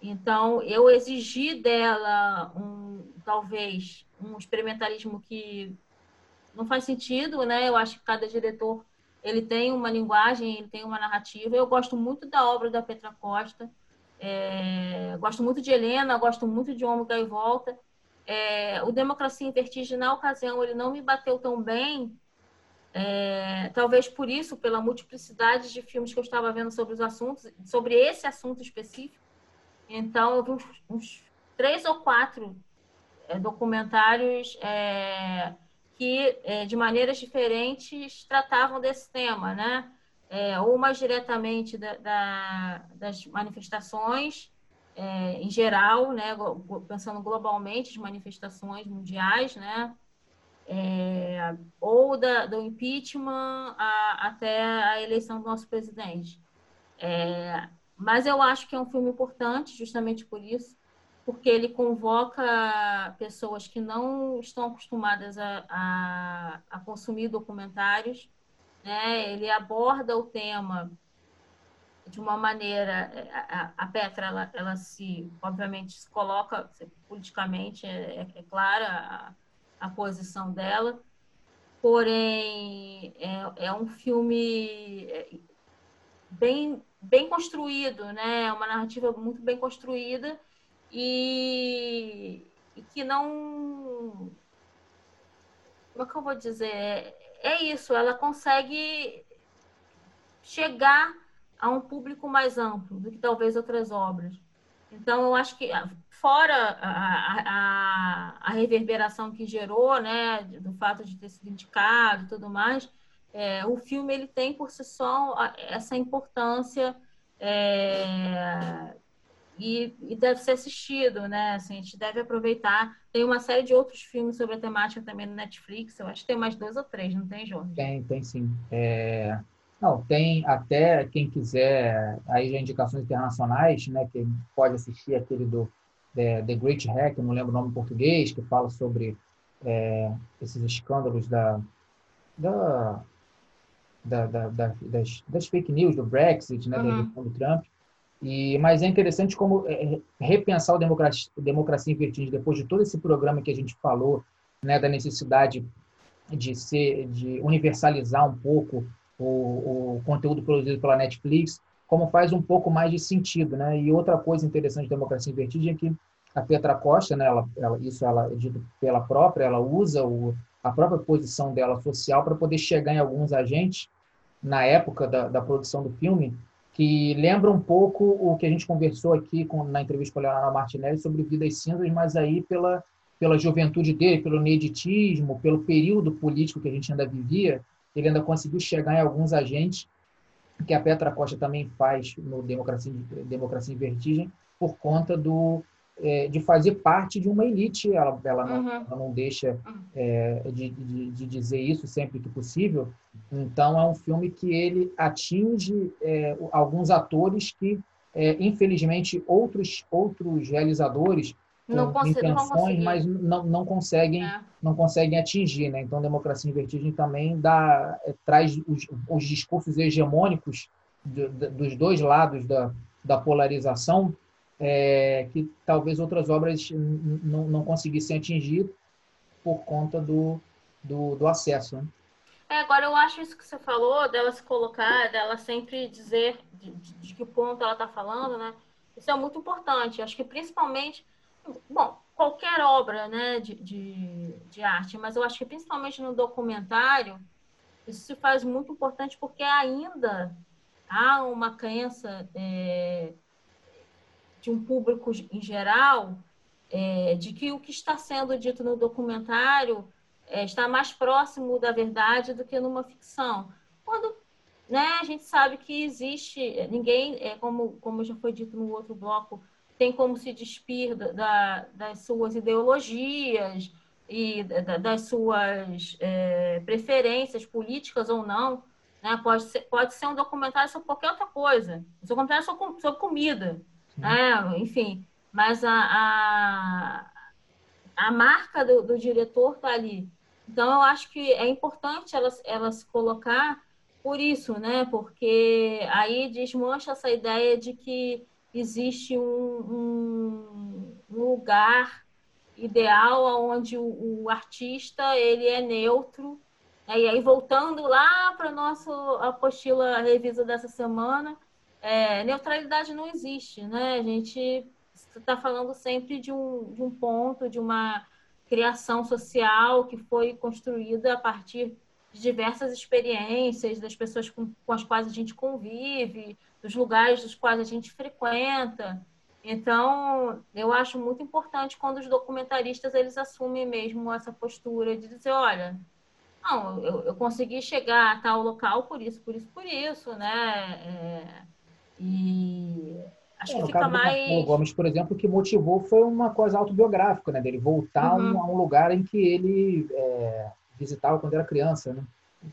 Então, eu exigi dela um, talvez um experimentalismo que não faz sentido, né? Eu acho que cada diretor ele tem uma linguagem, ele tem uma narrativa. Eu gosto muito da obra da Petra Costa, é, gosto muito de Helena, gosto muito de Ômega e Volta, é, o Democracia em Vertigem, na ocasião, ele não me bateu tão bem, é, talvez por isso, pela multiplicidade de filmes que eu estava vendo sobre os assuntos, sobre esse assunto específico. Então, eu vi uns, uns três ou quatro é, documentários é, que, é, de maneiras diferentes, tratavam desse tema, né? É, ou mais diretamente da, da, das manifestações, é, em geral, né, pensando globalmente, as manifestações mundiais, né, é, ou da, do impeachment a, até a eleição do nosso presidente. É, mas eu acho que é um filme importante, justamente por isso, porque ele convoca pessoas que não estão acostumadas a, a, a consumir documentários, né? ele aborda o tema de uma maneira a, a Petra ela, ela, se obviamente se coloca politicamente é, é, é clara a, posição dela. Porém é, é um filme é, bem bem construído né? É uma narrativa muito bem construída e, e que não como é que eu vou dizer? É, é isso ela consegue chegar a um público mais amplo do que talvez outras obras. Então, eu acho que, fora a, a, a reverberação que gerou, né, do fato de ter sido indicado e tudo mais, é, o filme ele tem por si só essa importância é, e, e, deve ser assistido, né? Assim, a gente deve aproveitar. Tem uma série de outros filmes sobre a temática também no Netflix. Eu acho que tem mais dois ou três, não tem, Jorge? Tem, tem sim. É... Não, tem até quem quiser, aí já indicações internacionais, né, que pode assistir aquele do é, The Great Hack, não lembro o nome em português, que fala sobre é, esses escândalos da, da, da, da, das, das, fake news, do Brexit, né, uhum. eleição do Trump. E, mas é interessante como é, repensar o democracia, democracia em vertigem depois de todo esse programa que a gente falou, né, da necessidade de ser, de universalizar um pouco o, o conteúdo produzido pela Netflix, como faz um pouco mais de sentido, né? E outra coisa interessante de Democracia em Vertigem é que a Petra Costa, né, ela, ela, isso ela é dito pela própria, ela usa o, a própria posição dela social para poder chegar em alguns agentes, na época da, da produção do filme, que lembra um pouco o que a gente conversou aqui com, na entrevista com a Leonardo Martinelli sobre Vidas Cinzas, mas aí pela, pela juventude dele, pelo neditismo, pelo período político que a gente ainda vivia, ele ainda conseguiu chegar em alguns agentes, que a Petra Costa também faz no Democracia, Democracia em Vertigem, por conta do, é, de fazer parte de uma elite. Ela, ela, uhum. não, ela não, deixa uhum. é, de, de, de, dizer isso sempre que possível. Então, é um filme que ele atinge é, alguns atores que, é, infelizmente, outros, outros realizadores não intenções, mas não, não conseguem é. não conseguem atingir, né? Então, democracia em vertigem também dá é, traz os, os discursos hegemônicos do, do, dos dois lados da, da polarização é, que talvez outras obras não, não conseguissem atingir por conta do, do, do acesso. Né? É, agora eu acho isso que você falou, dela se colocar, dela sempre dizer de, de, de que ponto ela está falando, né? Isso é muito importante. Acho que principalmente bom, qualquer obra né, de, de, de, arte, mas eu acho que principalmente no documentário, isso se faz muito importante porque ainda há uma crença é, de um público em geral é, de que o que está sendo dito no documentário é, está mais próximo da verdade do que numa ficção. Quando né, a gente sabe que existe, ninguém, é, como, como já foi dito no outro bloco, tem como se despir da, das suas ideologias e da, das suas é, preferências políticas ou não. Né? Pode, ser, pode ser um documentário sobre qualquer outra coisa. Um documentário sobre, sobre comida. Né? Enfim, mas a, a, a marca do, do diretor está ali. Então, eu acho que é importante ela, ela se colocar por isso, né? Porque aí desmancha essa ideia de que existe um, um lugar ideal onde o, o, artista ele é neutro. Né? E aí, voltando lá para a nossa apostila revisa dessa semana, é, neutralidade não existe, né? A gente está falando sempre de um, de um ponto, de uma, criação social que foi construída a partir de diversas experiências das pessoas com, com as quais a gente convive, dos lugares dos quais a gente frequenta. Então, eu acho muito importante quando os documentaristas eles assumem mesmo essa postura de dizer, olha, não, eu, eu consegui chegar a tal local por isso, por isso, por isso, né? É, e acho é, que fica mais. O Gomes, por exemplo, que motivou foi uma coisa autobiográfica, né? Dele voltar uhum. a um lugar em que ele é, visitava quando era criança, né?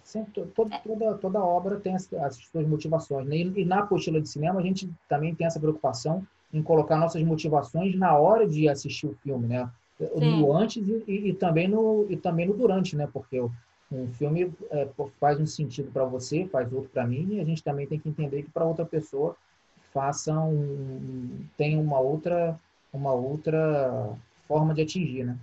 Sempre, toda, toda, toda obra tem as, as suas motivações. Né? E, e na apostila de cinema a gente também tem essa preocupação em colocar nossas motivações na hora de assistir o filme, né? Sim. No antes e, e, e, também no, e também no durante, né? Porque um filme é, faz um sentido para você, faz outro para mim, e a gente também tem que entender que para outra pessoa faça um, tem uma outra uma outra forma de atingir, né?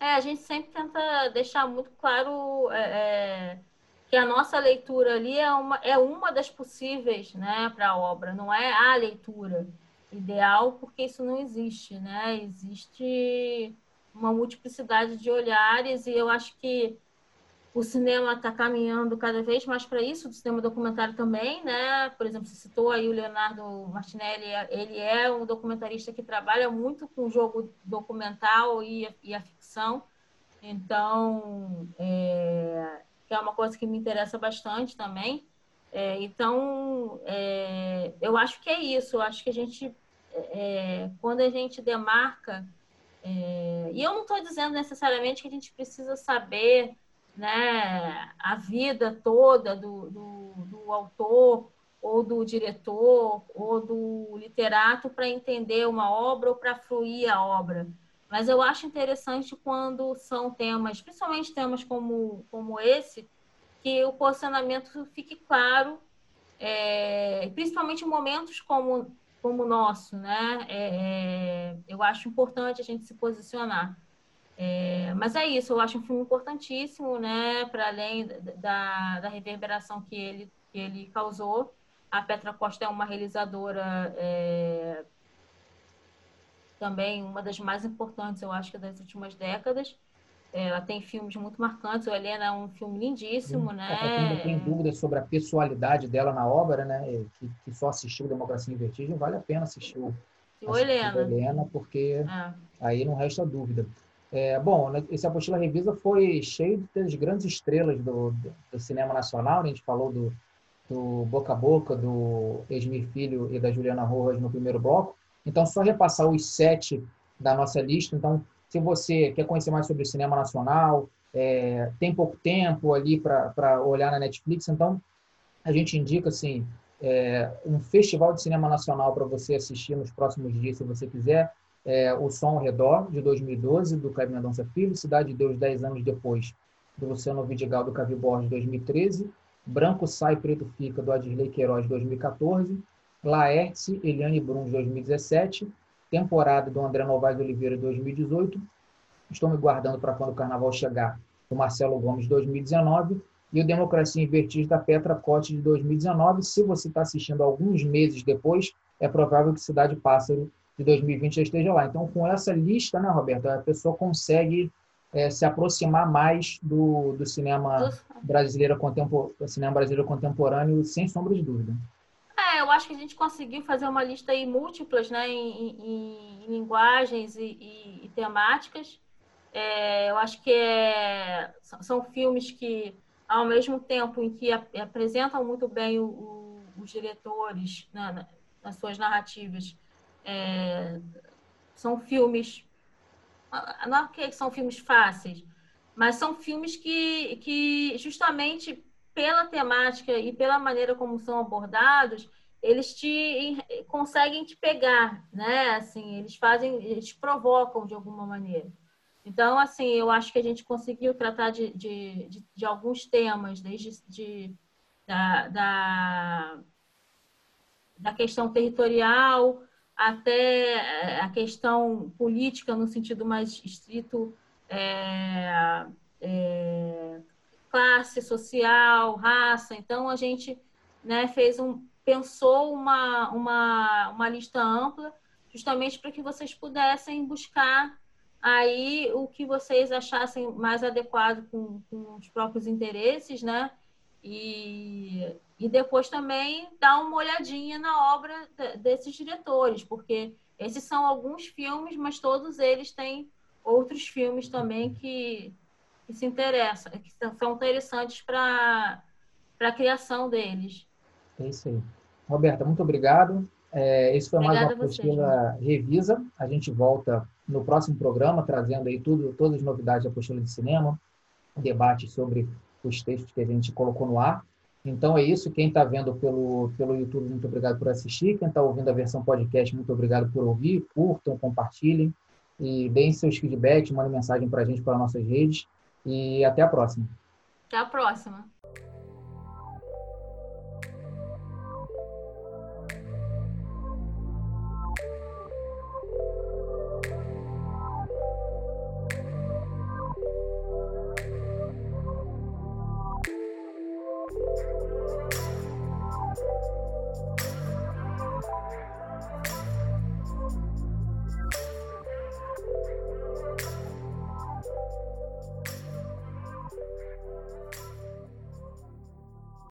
É, a gente sempre tenta deixar muito claro é, é que a nossa leitura ali é uma, é uma das possíveis né, para a obra, não é a leitura ideal, porque isso não existe, né? Existe uma multiplicidade de olhares e eu acho que o cinema está caminhando cada vez mais para isso, o cinema documentário também, né? Por exemplo, você citou aí o Leonardo Martinelli, ele é um documentarista que trabalha muito com o jogo documental e, e a ficção, então é, é uma coisa que me interessa bastante também. É, então, é, eu acho que é isso, eu acho que a gente, é, quando a gente demarca, é, e eu não estou dizendo necessariamente que a gente precisa saber né, a vida toda do, do, do autor ou do diretor ou do literato para entender uma obra ou para fruir a obra. Mas eu acho interessante quando são temas, principalmente temas como, como esse, que o posicionamento fique claro, é, principalmente em momentos como, como o nosso, né? É, é eu acho importante a gente se posicionar. É, mas é isso, eu acho um filme importantíssimo, né? Para além da, da reverberação que ele, que ele causou. A Petra Costa é uma realizadora é, também, uma das mais importantes, eu acho, das últimas décadas. É, ela tem filmes muito marcantes. O Helena é um filme lindíssimo, né? Quem não tem dúvidas sobre a pessoalidade dela na obra, né? Que, que só assistiu Democracia em Vertigem, vale a pena assistir o, o Helena. Helena, porque é. aí não resta dúvida. É, bom, né, esse Apostila Revisa foi cheio das grandes estrelas do, do, cinema nacional. Né? A gente falou do, do Boca a Boca, do Esmir Filho e da Juliana Rojas no primeiro bloco. Então, só repassar os sete da nossa lista. Então, se você quer conhecer mais sobre o cinema nacional, é, tem pouco tempo ali para olhar na Netflix, então a gente indica assim, é, um festival de cinema nacional para você assistir nos próximos dias, se você quiser é, O Som ao Redor, de 2012, do Cleber Mendonça Filho, Cidade de Deus, 10 anos depois, do Luciano Vidigal, do Cavi Borges, 2013, Branco Sai, Preto Fica, do Adirley Queiroz, 2014, Laerte, Eliane Bruns, 2017, temporada do André Novaes Oliveira, 2018, Estou me guardando para quando o Carnaval chegar, do Marcelo Gomes, 2019, e o Democracia em Vertigem, da Petra Cote, de 2019. Se você está assistindo alguns meses depois, é provável que Cidade Pássaro, de 2020 já esteja lá. Então, com essa lista, né, Roberto, a pessoa consegue é, se aproximar mais do, do cinema brasileiro contemporâneo, cinema brasileiro contemporâneo, sem sombra de dúvida. É, eu acho que a gente conseguiu fazer uma lista aí múltiplas, né, em, em, em linguagens e, e, e temáticas. É, eu acho que é, são filmes que, ao mesmo tempo em que apresentam muito bem o, o, os diretores né, nas suas narrativas, é, são filmes. Não é que são filmes fáceis, mas são filmes que, que justamente pela temática e pela maneira como são abordados, eles te conseguem te pegar, né? Assim, eles fazem, eles provocam de alguma maneira. Então, assim, eu acho que a gente conseguiu tratar de, de, de, de alguns temas, desde de, da, da, da questão territorial até eh, a questão política no sentido mais estrito, é, é, classe social, raça. Então a gente né, fez um, pensou uma, uma, uma lista ampla, justamente para que vocês pudessem buscar aí o que vocês achassem mais adequado com, com os próprios interesses, né? E, e depois também dar uma olhadinha na obra desses diretores, porque esses são alguns filmes, mas todos eles têm outros filmes também que, que se interessam, que são interessantes para a criação deles. É isso aí. Roberta, muito obrigado. É, esse foi Obrigada mais uma apostila Revisa. A gente volta no próximo programa, trazendo aí tudo, todas as novidades da apostila de cinema, debate sobre os textos que a gente colocou no ar. Então é isso. Quem está vendo pelo, pelo YouTube, muito obrigado por assistir. Quem está ouvindo a versão podcast, muito obrigado por ouvir. Curtam, compartilhem e deem seus feedbacks, mandem mensagem para a gente para nossas redes. E até a próxima. Até a próxima.